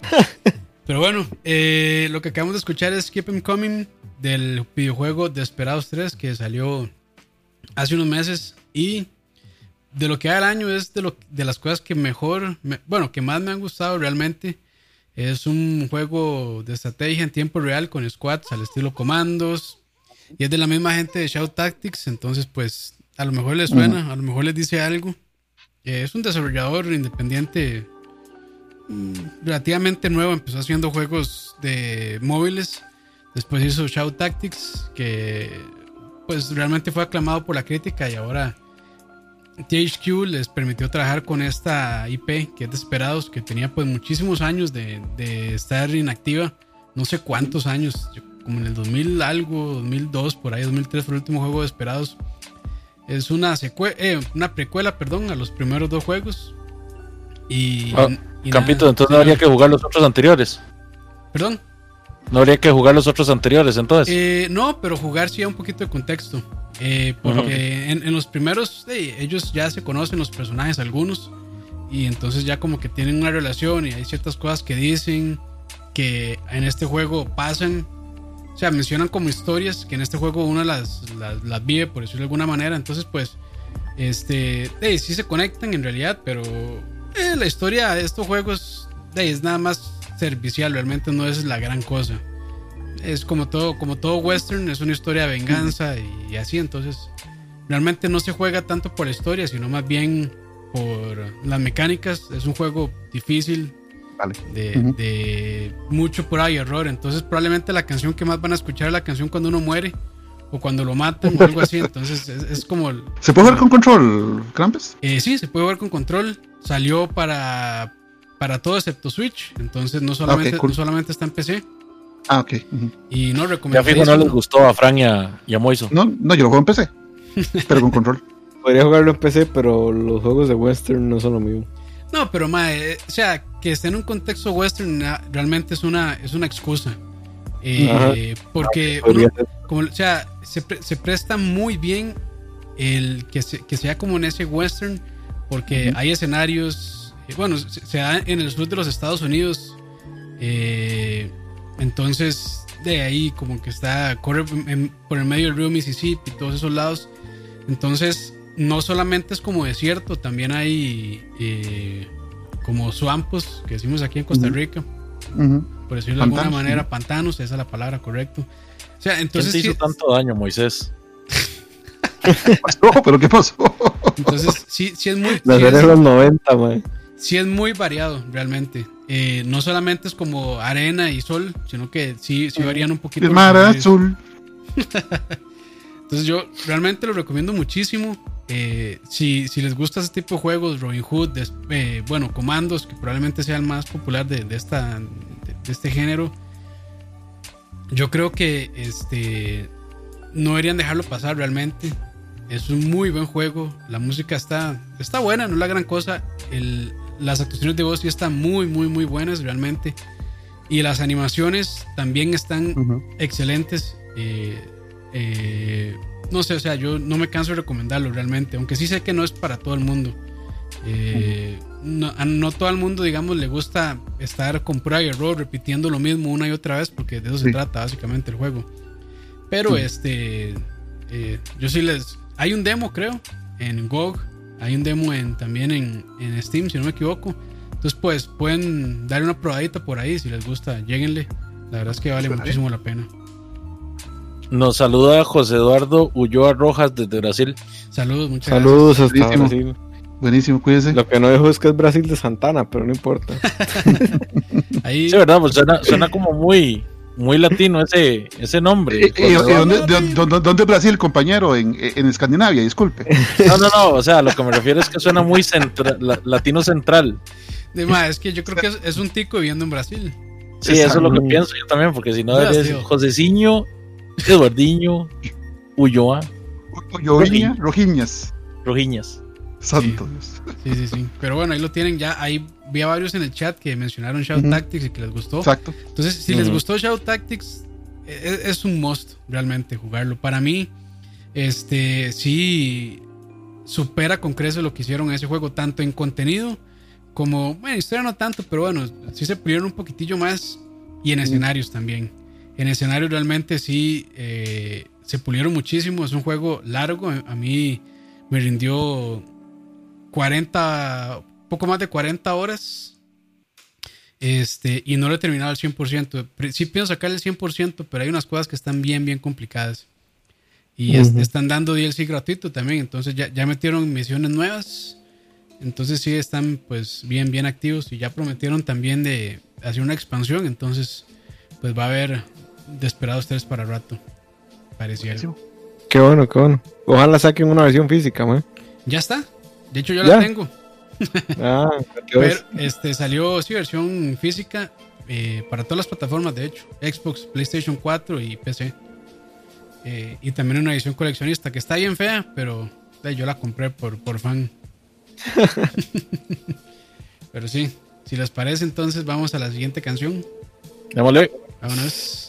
[LAUGHS] Pero bueno, eh, lo que acabamos de escuchar es Keep 'em Coming del videojuego Desperados 3 que salió hace unos meses. Y de lo que da el año es de, lo, de las cosas que mejor, me- bueno, que más me han gustado realmente. Es un juego de estrategia en tiempo real con squads al estilo comandos. Y es de la misma gente de Shout Tactics. Entonces, pues, a lo mejor les suena, a lo mejor les dice algo. Eh, es un desarrollador independiente mm, relativamente nuevo. Empezó haciendo juegos de móviles. Después hizo Shout Tactics, que pues realmente fue aclamado por la crítica y ahora THQ les permitió trabajar con esta IP que es Desperados, que tenía pues muchísimos años de, de estar inactiva, no sé cuántos años, yo- como en el 2000 algo, 2002, por ahí 2003 fue el último juego de Desperados. Es una secue eh, una precuela, perdón, a los primeros dos juegos. Y, Ah, y Campito, nada, entonces no habría que jugar los otros anteriores. Perdón. No habría que jugar los otros anteriores, entonces. Eh, no, pero jugar sí da un poquito de contexto. Eh, porque en, en los primeros, ellos ya se conocen los personajes, algunos. Y entonces ya como que tienen una relación y hay ciertas cosas que dicen que en este juego pasan. O sea, mencionan como historias que en este juego uno las, las, las vive, por decirlo de alguna manera. Entonces, pues, este, eh, sí se conectan en realidad, pero eh, la historia de estos juegos eh, es nada más servicial, realmente no es la gran cosa es como todo, como todo western, es una historia de venganza y, así, entonces realmente no se juega tanto por la historia, sino más bien por las mecánicas. Es un juego difícil, Vale. de, de mucho prueba y error. Entonces probablemente la canción que más van a escuchar es la canción cuando uno muere o cuando lo matan o algo así. [LAUGHS] Entonces es, es como... el- ¿Se puede jugar con control, Krampus? eh, sí, se puede jugar con control. Salió para, para todo excepto Switch. Entonces no solamente, cool. no solamente está en PC. Ah, ok. Y no Ya recomiendo. fijo, no les gustó a Fran y a, y a Moiso. No, no, yo lo juego en PC. pero con [LAUGHS] control. Podría jugarlo en PC, pero los juegos de western no son lo mismo. No, pero mae, eh, o sea, que esté en un contexto western realmente es una, es una excusa. Eh, porque, Podría uno- como, o sea, se, pre- se presta muy bien el que, se- que sea como en ese western, porque hay escenarios, eh, bueno, se, se da en el sur de los Estados Unidos, eh, entonces de ahí como que está, corre en- por el medio del río Mississippi, todos esos lados, entonces no solamente es como desierto, también hay eh, como swampos, que decimos aquí en Costa. Rica, Ujú. por decirlo de alguna manera, pantanos, esa es la palabra, correcto. O sea, ¿Quién entonces te hizo sí, tanto daño, Moisés? pasó? ¿Pero qué pasó? entonces sí, sí es muy, La sí de los es, 90, man. sí es muy variado realmente. Eh, no solamente es como arena y sol, sino que sí, sí varían un poquito. El mar azul. [LAUGHS] Entonces yo realmente lo recomiendo muchísimo. Eh, si, si les gusta ese tipo de juegos, Robin Hood, des- eh, bueno, Comandos, que probablemente sea el más popular de, de esta, de, de este género, yo creo que este, no deberían dejarlo pasar realmente. Es un muy buen juego. La música está, está buena, no es la gran cosa. El- las actuaciones de voz sí están muy, muy, muy buenas realmente. Y las animaciones también están excelentes. eh, eh, no sé, o sea, yo no me canso de recomendarlo realmente, aunque sí sé que no es para todo el mundo. Eh, no, no todo el mundo, digamos, le gusta estar con prueba y error, repitiendo lo mismo una y otra vez, porque de eso se trata básicamente el juego. Pero Sí. este, eh, yo sí les... Hay un demo, creo, en GOG, hay un demo en, también en, en Steam, si no me equivoco. Entonces, pues, pueden darle una probadita por ahí, si les gusta, lleguenle. La verdad es que vale bien. muchísimo la pena. Nos saluda José Eduardo Ulloa Rojas desde Brasil. Saludos, muchas Saludos hasta Buenísimo. Brasil. Buenísimo, cuídense. Lo que no dejo es que es Brasil de Santana, pero no importa. gracias. [LAUGHS] Ahí, Sí, ¿verdad? Pues suena, suena como muy, muy latino ese, ese nombre. Eh, eh, eh, ¿dónde, de- dónde- dónde es Brasil, compañero? En, en Escandinavia, disculpe. No, no, no. O sea, lo que me refiero es que suena muy centra- la- latino central. de más, es que yo creo que es, es un tico viviendo en Brasil. Sí, eso es lo que pienso yo también, porque si no decir Joseciño, Eduardiño, Ulloa, Yoviña, Rojiñas. Rojiñas. Santo Dios. Sí, sí, sí. Pero bueno, ahí lo tienen ya. Ahí vi a varios en el chat que mencionaron Shout Ujú. Tactics y que les gustó. Exacto. Entonces, si les gustó Shout Tactics, es, es un must realmente jugarlo. Para mí, este sí supera con creces lo que hicieron en ese juego, tanto en contenido como, bueno, historia no tanto, pero bueno, sí se pulieron un poquitillo más y en escenarios también. En escenarios realmente sí eh, se pulieron muchísimo. Es un juego largo. A mí me rindió 40, poco más de 40 horas. Este, y no lo he terminado al 100%. Pri- Sí pienso sacar el 100%, pero hay unas cosas que están bien, bien complicadas. Y están dando DLC gratuito también. Entonces ya, ya metieron misiones nuevas. Entonces sí están pues bien, bien activos. Y ya prometieron también de hacer una expansión. Entonces pues va a haber Desperados 3 para rato. Pareciera. Qué bueno, qué bueno. Ojalá saquen una versión física, man. Ya está. De hecho, yo Ya. la tengo. [LAUGHS] Ah, [LAUGHS] Pero este salió sí, versión física eh, para todas las plataformas, de hecho. Xbox, PlayStation 4 y PC. Eh, y también una edición coleccionista que está bien fea, pero eh, yo la compré por, por fan. [LAUGHS] pero sí, si les parece, entonces vamos a la siguiente canción. Démosle. Vámonos.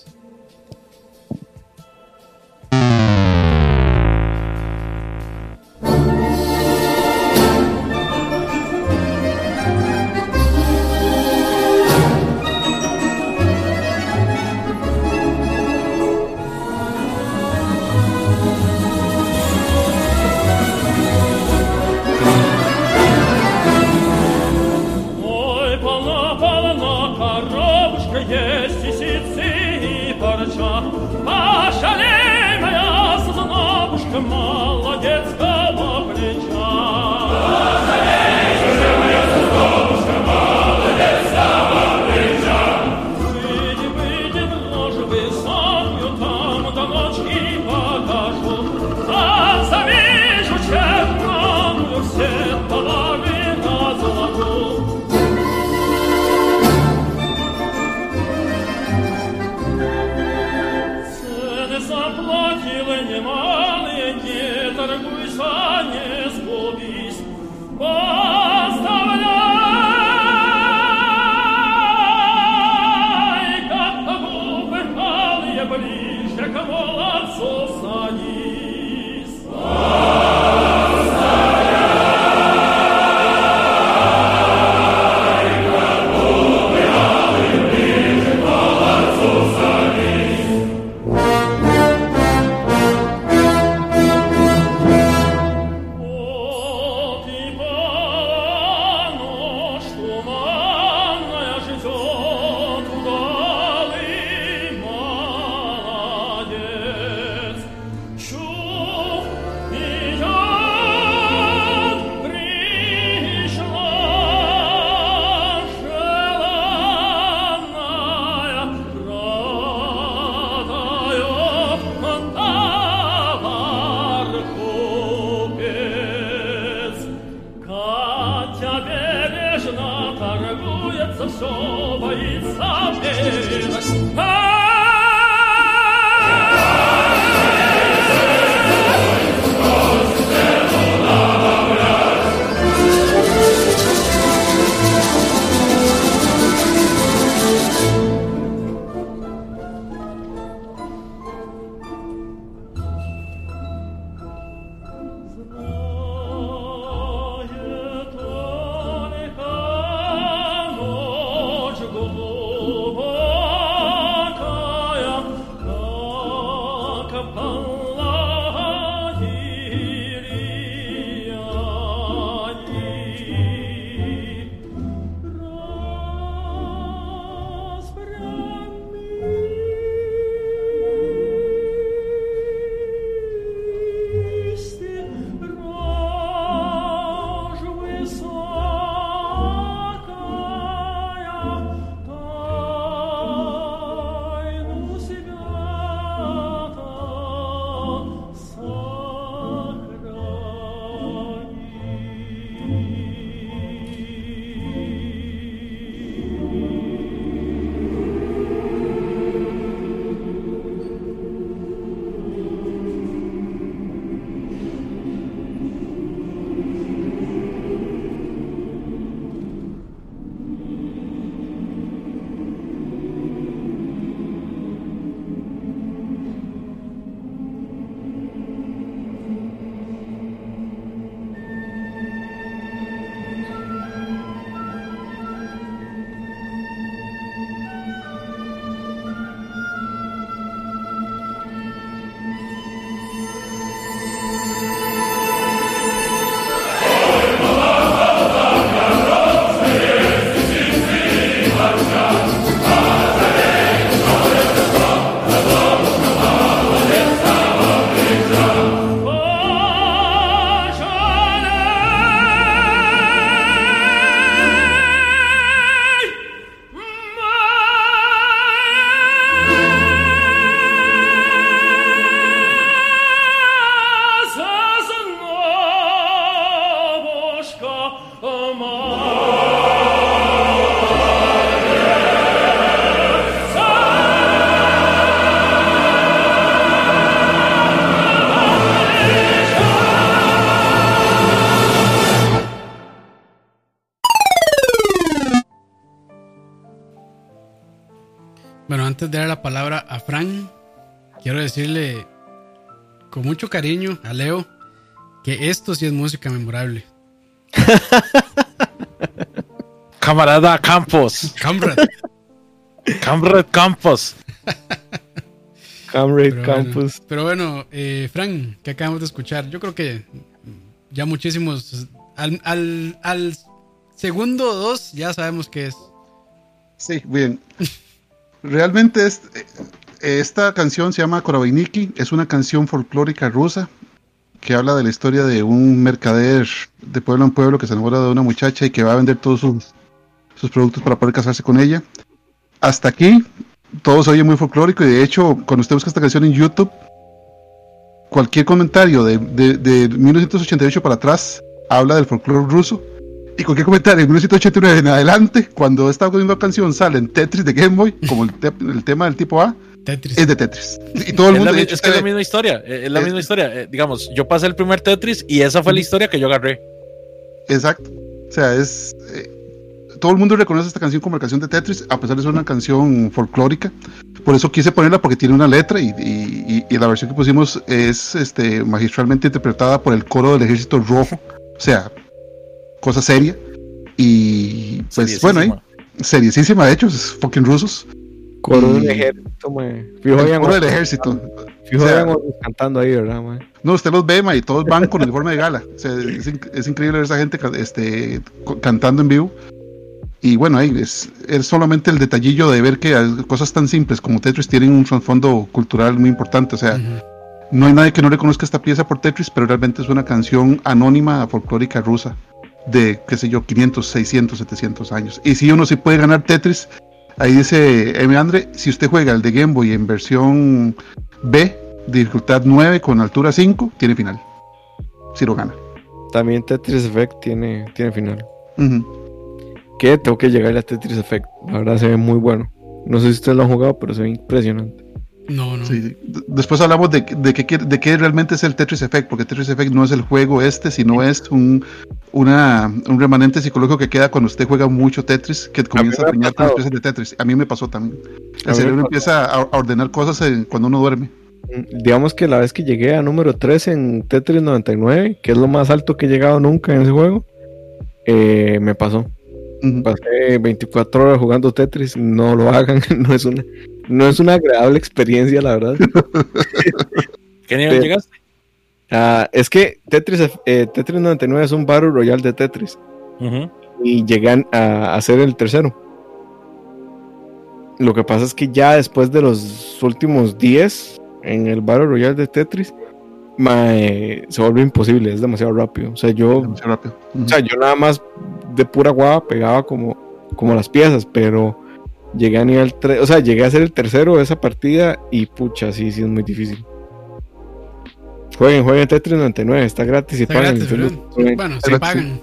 Antes de dar la palabra a Fran, quiero decirle con mucho cariño a Leo que esto sí es música memorable. [LAUGHS] Camarada Campos. Camrad. Camred Campos. [LAUGHS] Pero Campus. bueno, pero bueno, eh, Fran, que acabamos de escuchar, yo creo que ya muchísimos. Al, al, al segundo o dos ya sabemos qué es. Sí, bien. [LAUGHS] Realmente es, eh, esta canción se llama Korovniki, es una canción folclórica rusa que habla de la historia de un mercader de pueblo en pueblo que se enamora de una muchacha y que va a vender todos sus, sus productos para poder casarse con ella. Hasta aquí todo se oye muy folclórico y de hecho cuando usted busca esta canción en YouTube, cualquier comentario de, de, de 1988 para atrás habla del folclore ruso y cualquier comentario de 1989 en adelante, cuando esta misma canción sale en Tetris de Game Boy, como el, te- el tema del tipo A, Tetris. es de Tetris. Y todo el Es, mundo hecho, es que es la misma historia. eh, Es la Es- misma historia. Eh, digamos, yo pasé el primer Tetris y esa fue la historia que yo agarré. Exacto. O sea, es. eh, todo el mundo reconoce esta canción como la canción de Tetris, a pesar de ser una canción folclórica. Por eso quise ponerla porque tiene una letra y, y- y- y la versión que pusimos es este, magistralmente interpretada por el coro del Ejército Rojo. O sea, cosa seria. Y pues bueno, ahí, seriosísima, de hecho, es fucking rusos. Coro del ejército, mae. Fijo, El coro del ejército. Fijo, o sea- cantando ahí, ¿verdad, mae? No, usted los ve, ma, y todos van con uniforme de gala. O sea, es, inc- es increíble ver esa gente este, cantando en vivo. Y bueno, ahí es, es solamente el detallillo de ver que cosas tan simples como Tetris tienen un trasfondo cultural muy importante. O sea, no hay nadie que no reconozca esta pieza por Tetris, pero realmente es una canción anónima folclórica rusa de, qué sé yo, 500, 600, 700 años. Y si uno sí puede ganar Tetris, ahí dice M. Andre, si usted juega el de Game Boy en versión B, dificultad 9 con altura 5, tiene final. Si lo gana. También Tetris Effect tiene, tiene final. Ujú. Que tengo que llegarle a Tetris Effect. La verdad se ve muy bueno. No sé si ustedes lo han jugado, pero se ve impresionante. No, no. Sí, Después hablamos de, de, qué, de qué realmente es el Tetris Effect, porque Tetris Effect no es el juego este, sino es un, una, un remanente psicológico que queda cuando usted juega mucho Tetris, que comienza a soñar con las piezas de Tetris. A mí me pasó también. A mí El me cerebro pasó. empieza a, a ordenar cosas cuando uno duerme. Mm, Digamos que la vez que llegué a número 3 en Tetris 99, que es lo más alto que he llegado nunca en ese juego, eh, me pasó. Pasé 24 horas jugando Tetris. No lo [LAUGHS] hagan. No es una, no es una agradable experiencia, la verdad. [LAUGHS] ¿Qué nivel Pero- llegaste? Ah, es que Tetris, eh, Tetris 99 es un Battle Royale de Tetris. Y llegan a hacer el tercero. Lo que pasa es que ya después de los últimos 10 en el Battle Royale de Tetris, mae, se vuelve imposible, es demasiado rápido. O sea, yo, o sea, yo nada más de pura guava pegaba como, como las piezas, pero llegué a nivel 3, o sea, llegué a ser el tercero de esa partida y pucha, sí, sí es muy difícil. Jueguen, jueguen Tetris 99, está gratis y Está pagan. gratis, entonces, ¿verdad? Bueno, si pagan.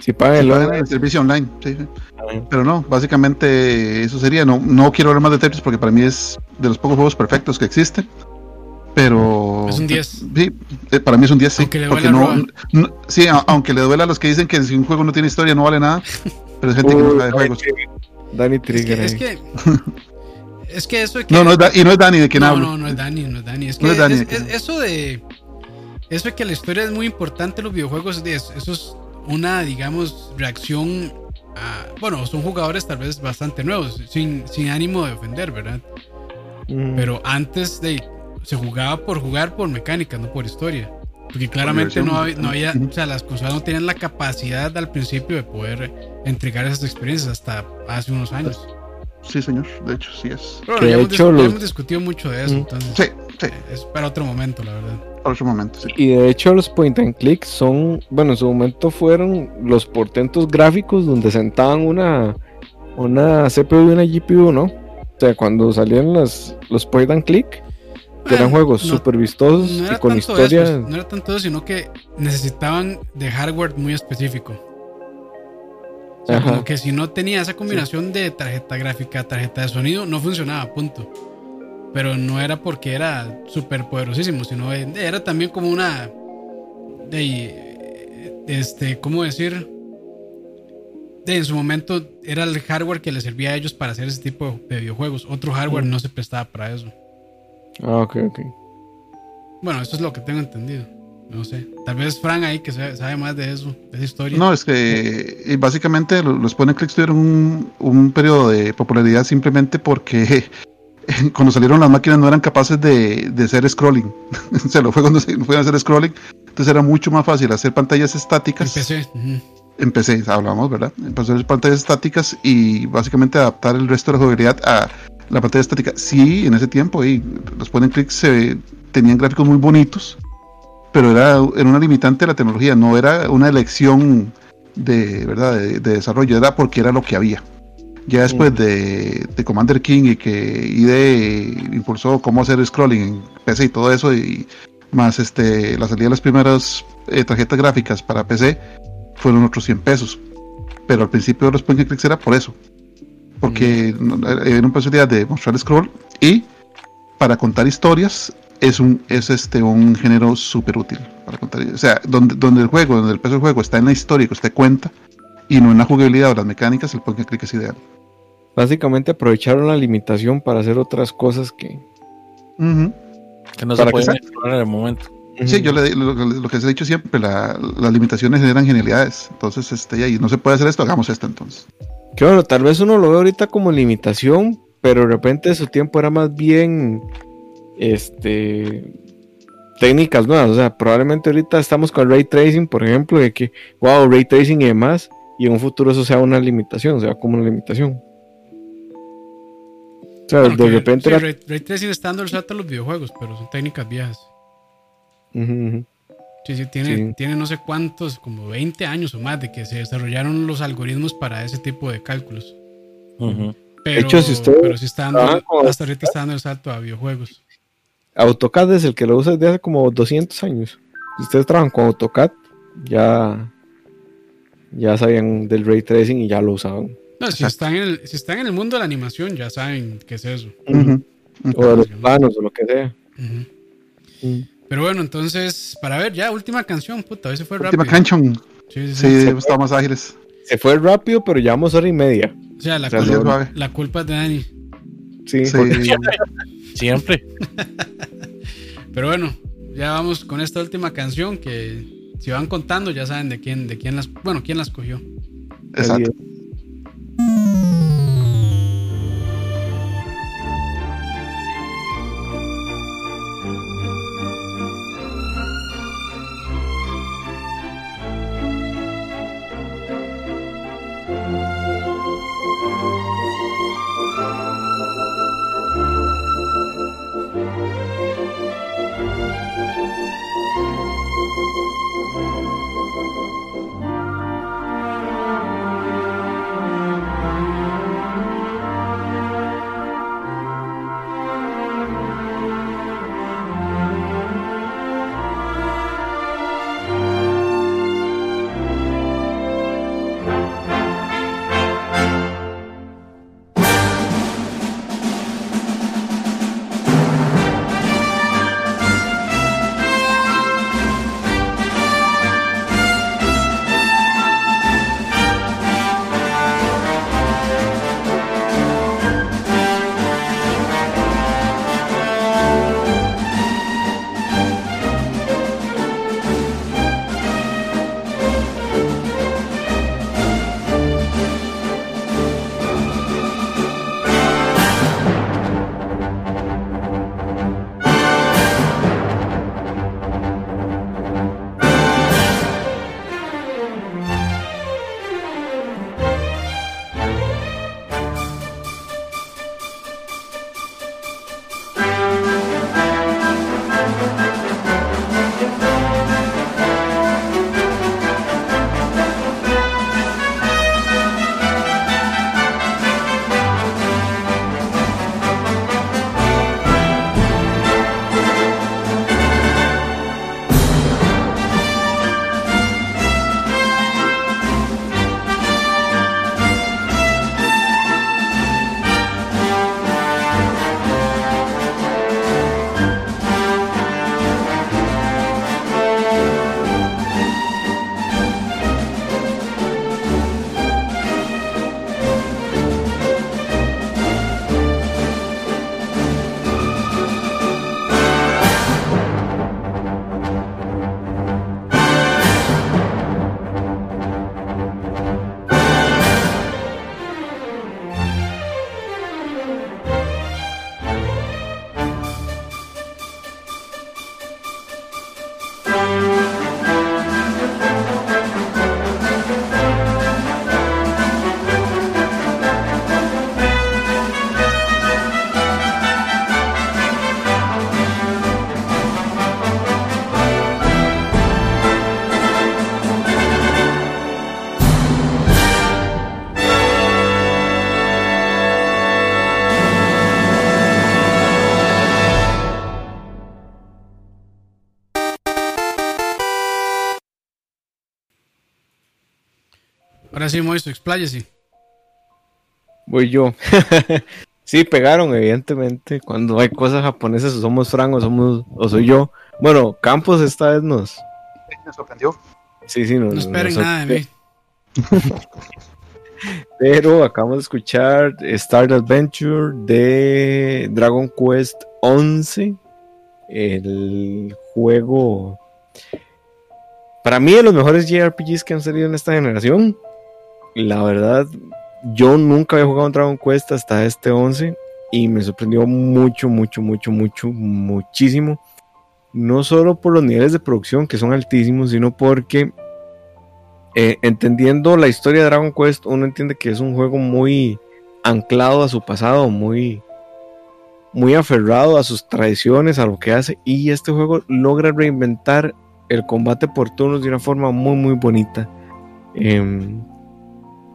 si pagan el pagan online, el servicio online. sí, sí. pagan. Pero no, básicamente eso sería. No, no quiero hablar más de Tetris porque para mí es de los pocos juegos perfectos que existen. Pero. Es un 10. Sí, eh, para mí es un 10, sí. Aunque le porque duela no, Roa. no- sí, a- aunque le duela a los que dicen que si un juego no tiene historia no vale nada. [LAUGHS] Pero es gente que no sabe de juegos. Danny Es Trigger. que, es que, es que eso de que. No, no es y no es Dani de quien no, hablo. no, no es Dani, no es Dani. Es que No es Dani, es- ¿de es- quién? eso de. Eso de que la historia es muy importante en los videojuegos, es- eso es una, digamos, reacción a. Bueno, son jugadores tal vez bastante nuevos, sin, sin ánimo de ofender, ¿verdad? Mm, Pero antes de. Se jugaba por jugar por mecánica, no por historia. Porque claramente no había, no había. O sea, las consolas no tenían la capacidad al principio de poder entregar esas experiencias hasta hace unos años. Sí, señor. De hecho, sí es. Pero hemos, hecho dis- ya los- hemos discutido mucho de eso, Mm. entonces. Sí, sí. eh, Es para otro momento, la verdad. Por otro momento, sí. Y de hecho los point and click son, bueno, en su momento fueron los portentos gráficos donde sentaban una, una CPU y una GPU, ¿no? O sea, cuando salían los, los point and click, que eran juegos no- super vistosos no y con historia. eso, no era tanto eso, sino que necesitaban de hardware muy específico. O sea, como que si no tenía esa combinación de tarjeta gráfica, tarjeta de sonido, no funcionaba, punto. Pero no era porque era súper poderosísimo, sino era también como una. De, este, ¿cómo decir? de- en su momento era el hardware que les servía a ellos para hacer ese tipo de videojuegos. Otro hardware no se prestaba para eso. Ah, ok, ok. Bueno, eso es lo que tengo entendido. No sé. Tal vez Fran ahí que sabe, más de eso, de esa historia. No, es que eh, básicamente lo- los Point and Click tuvieron un, un periodo de popularidad simplemente porque [LAUGHS] cuando salieron las máquinas no eran capaces de, de hacer scrolling. [LAUGHS] o sea, los juegos no, se- no podían hacer scrolling. Entonces era mucho más fácil hacer pantallas estáticas. Empecé. ujú. En PC, hablamos, ¿verdad? Empezó a hacer pantallas estáticas y básicamente adaptar el resto de la jugabilidad a la pantalla estática. Sí, en ese tiempo, y los point and click se tenían gráficos muy bonitos, pero era, era una limitante de la tecnología, no era una elección de, ¿verdad? de, de desarrollo, era porque era lo que había. Ya después de, de Commander King y que ID impulsó cómo hacer scrolling en PC y todo eso, y más este, la salida de las primeras eh, tarjetas gráficas para PC, fueron otros 100 pesos. Pero al principio los point and clicks era por eso. Porque era una posibilidad de mostrar scroll y para contar historias es un es este un género súper útil para contar. O sea, donde, donde el juego, donde el peso del juego está en la historia que usted cuenta y no en la jugabilidad o las mecánicas, el point and click es ideal. Básicamente aprovecharon la limitación para hacer otras cosas que. Que no Para se pueden explorar en el momento. Sí, yo le, lo, lo que se ha dicho siempre, la- las limitaciones generan genialidades. Entonces, este, y no se puede hacer esto, hagamos esto entonces. Que bueno, tal vez uno lo ve ahorita como limitación, pero de repente su tiempo era más bien. Este. Técnicas nuevas. O sea, probablemente ahorita estamos con ray tracing, por ejemplo, de que, wow, ray tracing y demás. Y en un futuro eso sea una limitación, o sea, como una limitación. O sea, de repente. sí, era- Ray, Ray Tracing está dando el salto a los videojuegos, pero son técnicas viejas. Ujú, ujú. Sí, sí, tiene, Sí. tiene no sé cuántos, como 20 años o más de que se desarrollaron los algoritmos para ese tipo de cálculos. Pero, hecho, si usted pero sí está dando, con- hasta ahorita está dando el salto a videojuegos. AutoCAD es el que lo usa desde hace como 200 años. Si ustedes trabajan con AutoCAD, ya, ya sabían del ray tracing y ya lo usaban. No, si están, en el, si están en el mundo de la animación, ya saben qué es eso. O de los planos o lo que sea. Mm. Pero bueno, entonces, para ver, ya, última canción, puta, a veces fue rápido. Última canción. Sí, sí, sí. Sí, hemos estado más ágiles. Se fue rápido, pero llevamos hora y media. O sea, la, O sea, Así culpa, la culpa es de Dani. Sí, Sí. porque- [LAUGHS] Siempre. Pero bueno, ya vamos con esta última canción que si van contando ya saben de quién, de quién las, bueno, quién las cogió. Exacto. Ahora sí, Moiso, expláyese. Voy yo. [LAUGHS] sí, pegaron, evidentemente. Cuando hay cosas japonesas, o somos Fran o somos, o soy yo. Bueno, Campos esta vez nos. Me sorprendió. Sí, sí, nos. No esperen nos nada de mí. [LAUGHS] Pero acabamos de escuchar Star Adventure de Dragon Quest 11. El juego. Para mí, de los mejores JRPGs que han salido en esta generación. La verdad, yo nunca había jugado un Dragon Quest hasta este 11. Y me sorprendió mucho, mucho, mucho, mucho, muchísimo. No solo por los niveles de producción que son altísimos, sino porque eh, entendiendo la historia de Dragon Quest, uno entiende que es un juego muy anclado a su pasado, muy, muy aferrado a sus tradiciones, a lo que hace. Y este juego logra reinventar el combate por turnos de una forma muy, muy bonita. Em,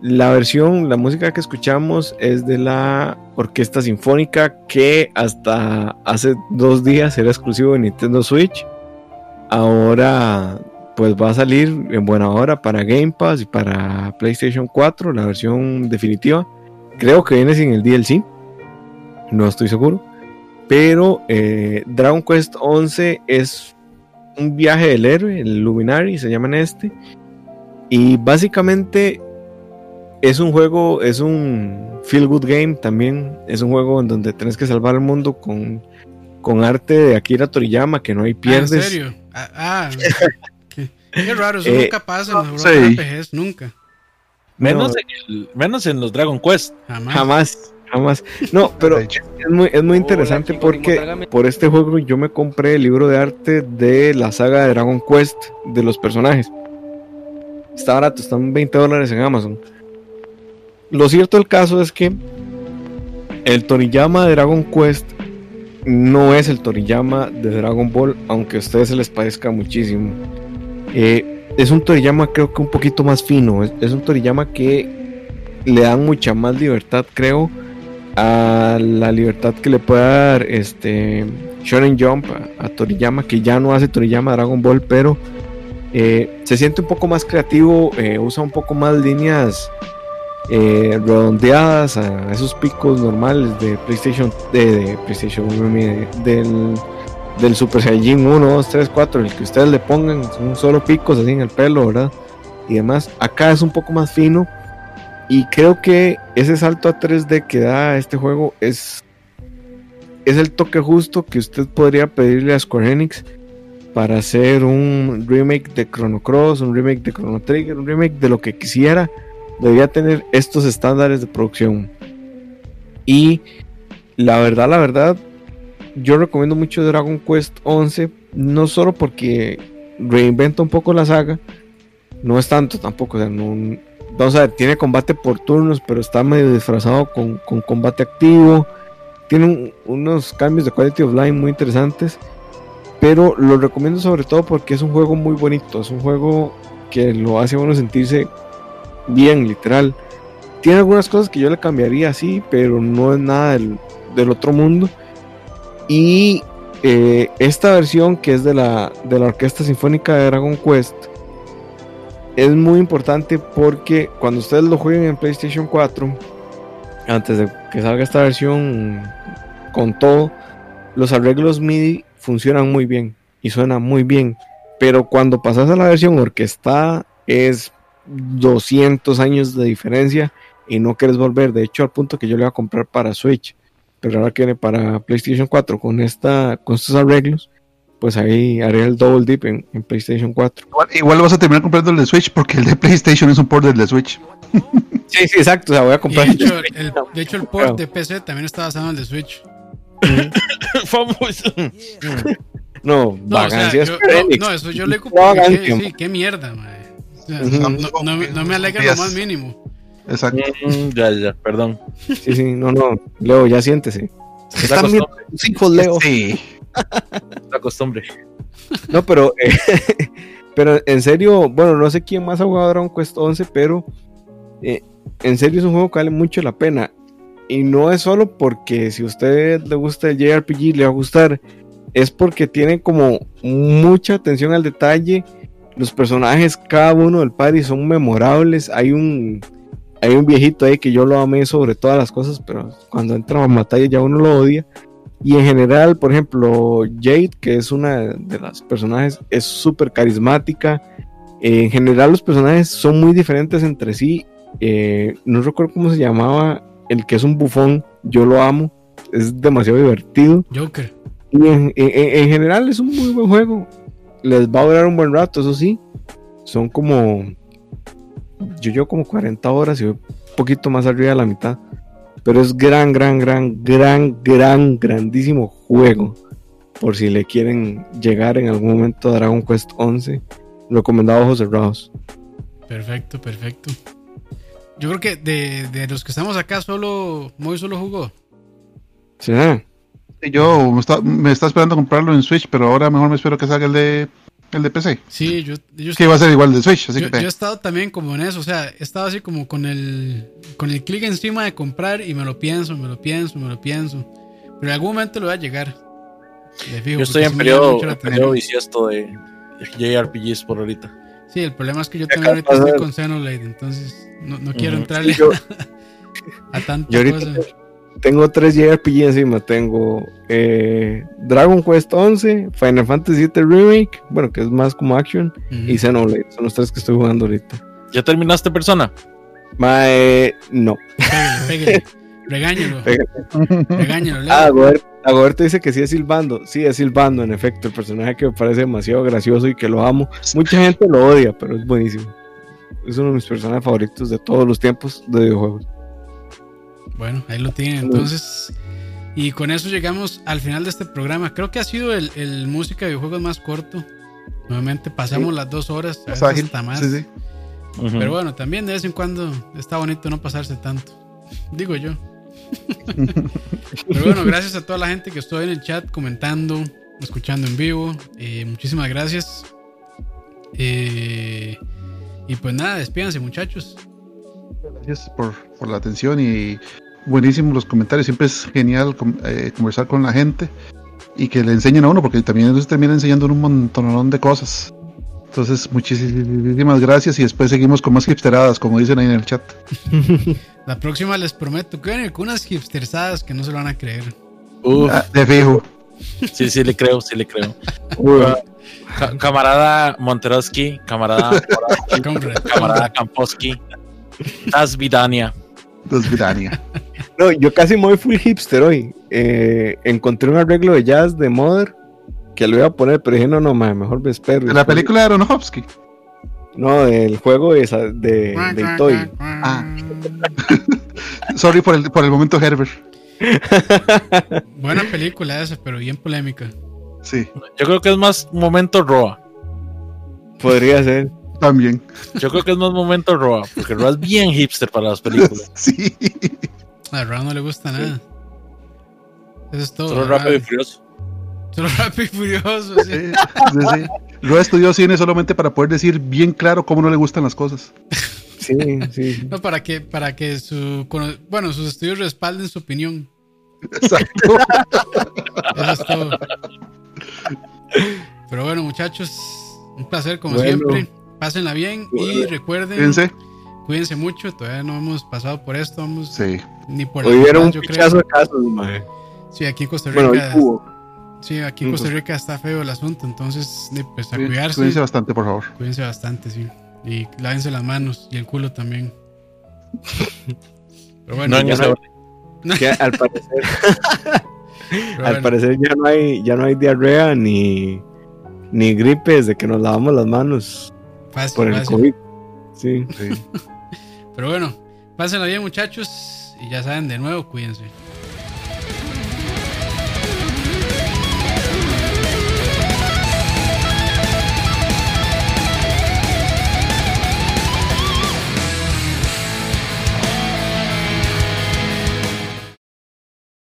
la versión, la música que escuchamos es de la Orquesta Sinfónica que hasta hace dos días era exclusivo de Nintendo Switch. Ahora pues va a salir en buena hora para Game Pass y para PlayStation 4, la versión definitiva. Creo que viene sin el DLC, no estoy seguro. Pero eh, Dragon Quest 11 es un viaje del héroe, el Luminary se llama en este. Y básicamente es un juego, es un feel good game también. Es un juego en donde tienes que salvar el mundo con, con arte de Akira Toriyama, que no hay Ah, ¿En pierdes. serio? Ah, ah, [LAUGHS] qué, qué raro, eso Eh, nunca pasa en los sí. RPGs, nunca. Menos, No. en el- menos en los Dragon Quest. Jamás. Jamás, jamás. No, [LAUGHS] pero es muy, es muy interesante porque por este juego yo me compré el libro de arte de la saga de Dragon Quest de los personajes. Está barato, están 20 dólares en Amazon. Lo cierto del caso es que el Toriyama de Dragon Quest no es el Toriyama de Dragon Ball, aunque a ustedes se les parezca muchísimo. Eh, es un Toriyama creo que un poquito más fino, es, un Toriyama que le dan mucha más libertad, creo, a la libertad que le puede dar este Shonen Jump a, a Toriyama, que ya no hace Toriyama Dragon Ball, pero eh, se siente un poco más creativo, eh, usa un poco más líneas eh, redondeadas a esos picos normales de PlayStation, de, PlayStation, de- del, del Super Saiyajin 1, 2, 3, 4, el que ustedes le pongan, son solo picos así en el pelo, ¿verdad? Y demás. Acá es un poco más fino. Y creo que ese salto a 3D que da este juego es, es el toque justo que usted podría pedirle a Square Enix para hacer un remake de Chrono Cross, un remake de Chrono Trigger, un remake de lo que quisiera. Debería tener estos estándares de producción. Y la verdad, la verdad, yo recomiendo mucho Dragon Quest 11, no solo porque reinventa un poco la saga, no es tanto tampoco, o sea, no, vamos a ver, tiene combate por turnos, pero está medio disfrazado con, con combate activo, tiene un- unos cambios de quality of life muy interesantes, pero lo recomiendo sobre todo porque es un juego muy bonito, es un juego que lo hace uno sentirse bien, literal. Tiene algunas cosas que yo le cambiaría así, pero no es nada del, otro mundo. Y eh, esta versión que es de la, de la Orquesta Sinfónica de Dragon Quest es muy importante porque cuando ustedes lo jueguen en PlayStation 4, antes de que salga esta versión con todo, los arreglos MIDI funcionan muy bien y suena muy bien. Pero cuando pasas a la versión orquestada es 200 años de diferencia y no quieres volver. De hecho, al punto que yo le voy a comprar para Switch, pero ahora que viene para PlayStation 4 con, esta, con estos arreglos, pues ahí haré el double dip en, en PlayStation 4. Igual, igual vas a terminar comprando el de Switch porque el de PlayStation es un port del de Switch. [LAUGHS] Sí, sí, exacto. O sea, voy a comprar. de hecho, el, de hecho, el port de PC también está basado en el de Switch. [LAUGHS] Vamos. No, No, o sea, vagancias yo- no, eso yo le qué, sí, qué mierda, mae. No, no- no me- alegra lo más mínimo. Exacto. Mm, ya, ya, perdón. Sí, sí, no, no. Leo, ya siéntese. Es la Están hijos, Leo. Sí. la costumbre. No, pero, eh, [LAUGHS] pero en serio, bueno, no sé quién más ha jugado Dragon Quest 11, pero eh, en serio es un juego que vale mucho la pena. Y no es solo porque si a usted le gusta el JRPG, le va a gustar. Es porque tiene como mucha atención al detalle Los personajes, cada uno del party son memorables. Hay un, hay un viejito ahí que yo lo amé sobre todas las cosas, pero cuando entra en batalla ya uno lo odia. Y en general, por ejemplo, Jade, que es una de las personajes, es súper carismática. Eh, en general, los personajes son muy diferentes entre sí. Eh, no recuerdo cómo se llamaba el que es un bufón. Yo lo amo. Es demasiado divertido. Joker. Y en, en- en general es un muy buen juego. Les va a durar un buen rato, eso sí. Son como. Yo llevo como 40 horas y voy un poquito más arriba de la mitad. Pero es gran, gran, gran, gran, gran, grandísimo juego. Por si le quieren llegar en algún momento a Dragon Quest 11. Recomendado ojos cerrados. Perfecto, perfecto. Yo creo que de, de los que estamos acá, solo Moy solo jugó. ¿Será? Yo me está, me está esperando comprarlo en Switch, pero ahora mejor me espero que salga el de, el de PC. Sí, yo, yo, Que va a ser igual de Switch, así yo- que yo he estado también como en eso. O sea, he estado así como con el, con el clic encima de comprar y me lo pienso, me lo pienso, me lo pienso. Pero en algún momento lo va a llegar. Fijo, Yo estoy en periodo, en periodo bisiesto de JRPGs por ahorita. Sí, el problema es que yo también ahorita estoy con Xenoblade, entonces no, no quiero entrarle Yo, [LAUGHS] a tanta yo ahorita cosa. Tengo tres JRPG encima. Tengo eh, Dragon Quest 11, Final Fantasy VII Remake, bueno, que es más como action, y Xenoblade. Son los tres que estoy jugando ahorita. ¿Ya terminaste persona? Mae, no. Pégale, pégale. Regáñalo. Pégale. Regáñalo. Ah, Goberto, Goberto dice que sí es silbando. Sí, es silbando, en efecto. El personaje que me parece demasiado gracioso y que lo amo. Mucha gente lo odia, pero es buenísimo. Es uno de mis personajes favoritos de todos los tiempos de videojuegos. Bueno, ahí lo tienen. Entonces, y con eso llegamos al final de este programa. Creo que ha sido el, el música de videojuegos más corto. Nuevamente pasamos las dos horas, a veces ágil. hasta más. Sí, sí. Ujú. Pero bueno, también de vez en cuando está bonito no pasarse tanto. Digo yo. [LAUGHS] Pero bueno, gracias a toda la gente que estuvo en el chat comentando, escuchando en vivo. Eh, muchísimas gracias. Eh, y pues nada, despídanse muchachos. Gracias por, por la atención y buenísimos los comentarios. Siempre es genial com- eh, conversar con la gente y que le enseñen a uno, porque también ellos terminan enseñando un montón de cosas. Entonces, muchísimas gracias y después seguimos con más hipsteradas, como dicen ahí en el chat. [LAUGHS] La próxima les prometo que vienen con unas hipstersadas que no se lo van a creer. Uf, Ah, de fijo. sí, sí le creo, sí le creo. [LAUGHS] Ca- camarada Monteroski, camarada [LAUGHS] camarada Kamposki, Das Vidania. Dos Vidania. [LAUGHS] No, yo casi me voy full hipster hoy. Eh, encontré un arreglo de jazz de Mother que lo iba a poner, pero dije, no, no, mejor me espero. De la película de Aronofsky. No, del juego de, de, de Itoy. Ah. [LAUGHS] Sorry por el, por el momento, Herbert. [LAUGHS] Buena película esa, pero bien polémica. Sí, Yo creo que es más momento Roa. Podría ser. También. Yo creo que es más momento Roa, porque Roa es bien hipster para las películas. [LAUGHS] Sí. A Raúl no le gusta nada. Eso es todo. Solo rápido y furioso. Solo rápido y furioso. sí. Sí, sí, sí. Lo estudió cine solamente para poder decir bien claro cómo no le gustan las cosas. Sí, sí. No, para que, para que su, bueno, sus estudios respalden su opinión. Exacto. Eso es todo. Pero bueno, muchachos, un placer como Bueno. siempre. Pásenla bien y recuerden, cuídense mucho. Todavía no hemos pasado por esto, vamos Sí. ni por Hoy vieron un pichazo creo. de casos, mae. Sí, aquí en Costa Bueno, Rica, hubo. sí, aquí en Costa Rica está feo el asunto, entonces ni, pues a cuidarse. Cuídense bastante, por favor. Cuídense bastante, sí. Y lávense las manos y el culo también. [LAUGHS] Pero bueno, No ya no-. Que al parecer, [LAUGHS] pero al bueno, parecer ya no hay, ya no hay diarrea ni, ni gripe desde que nos lavamos las manos fácil, por el fácil. COVID. Sí. Sí. [LAUGHS] Pero bueno, pásenla bien, muchachos. Y ya saben, de nuevo, cuídense.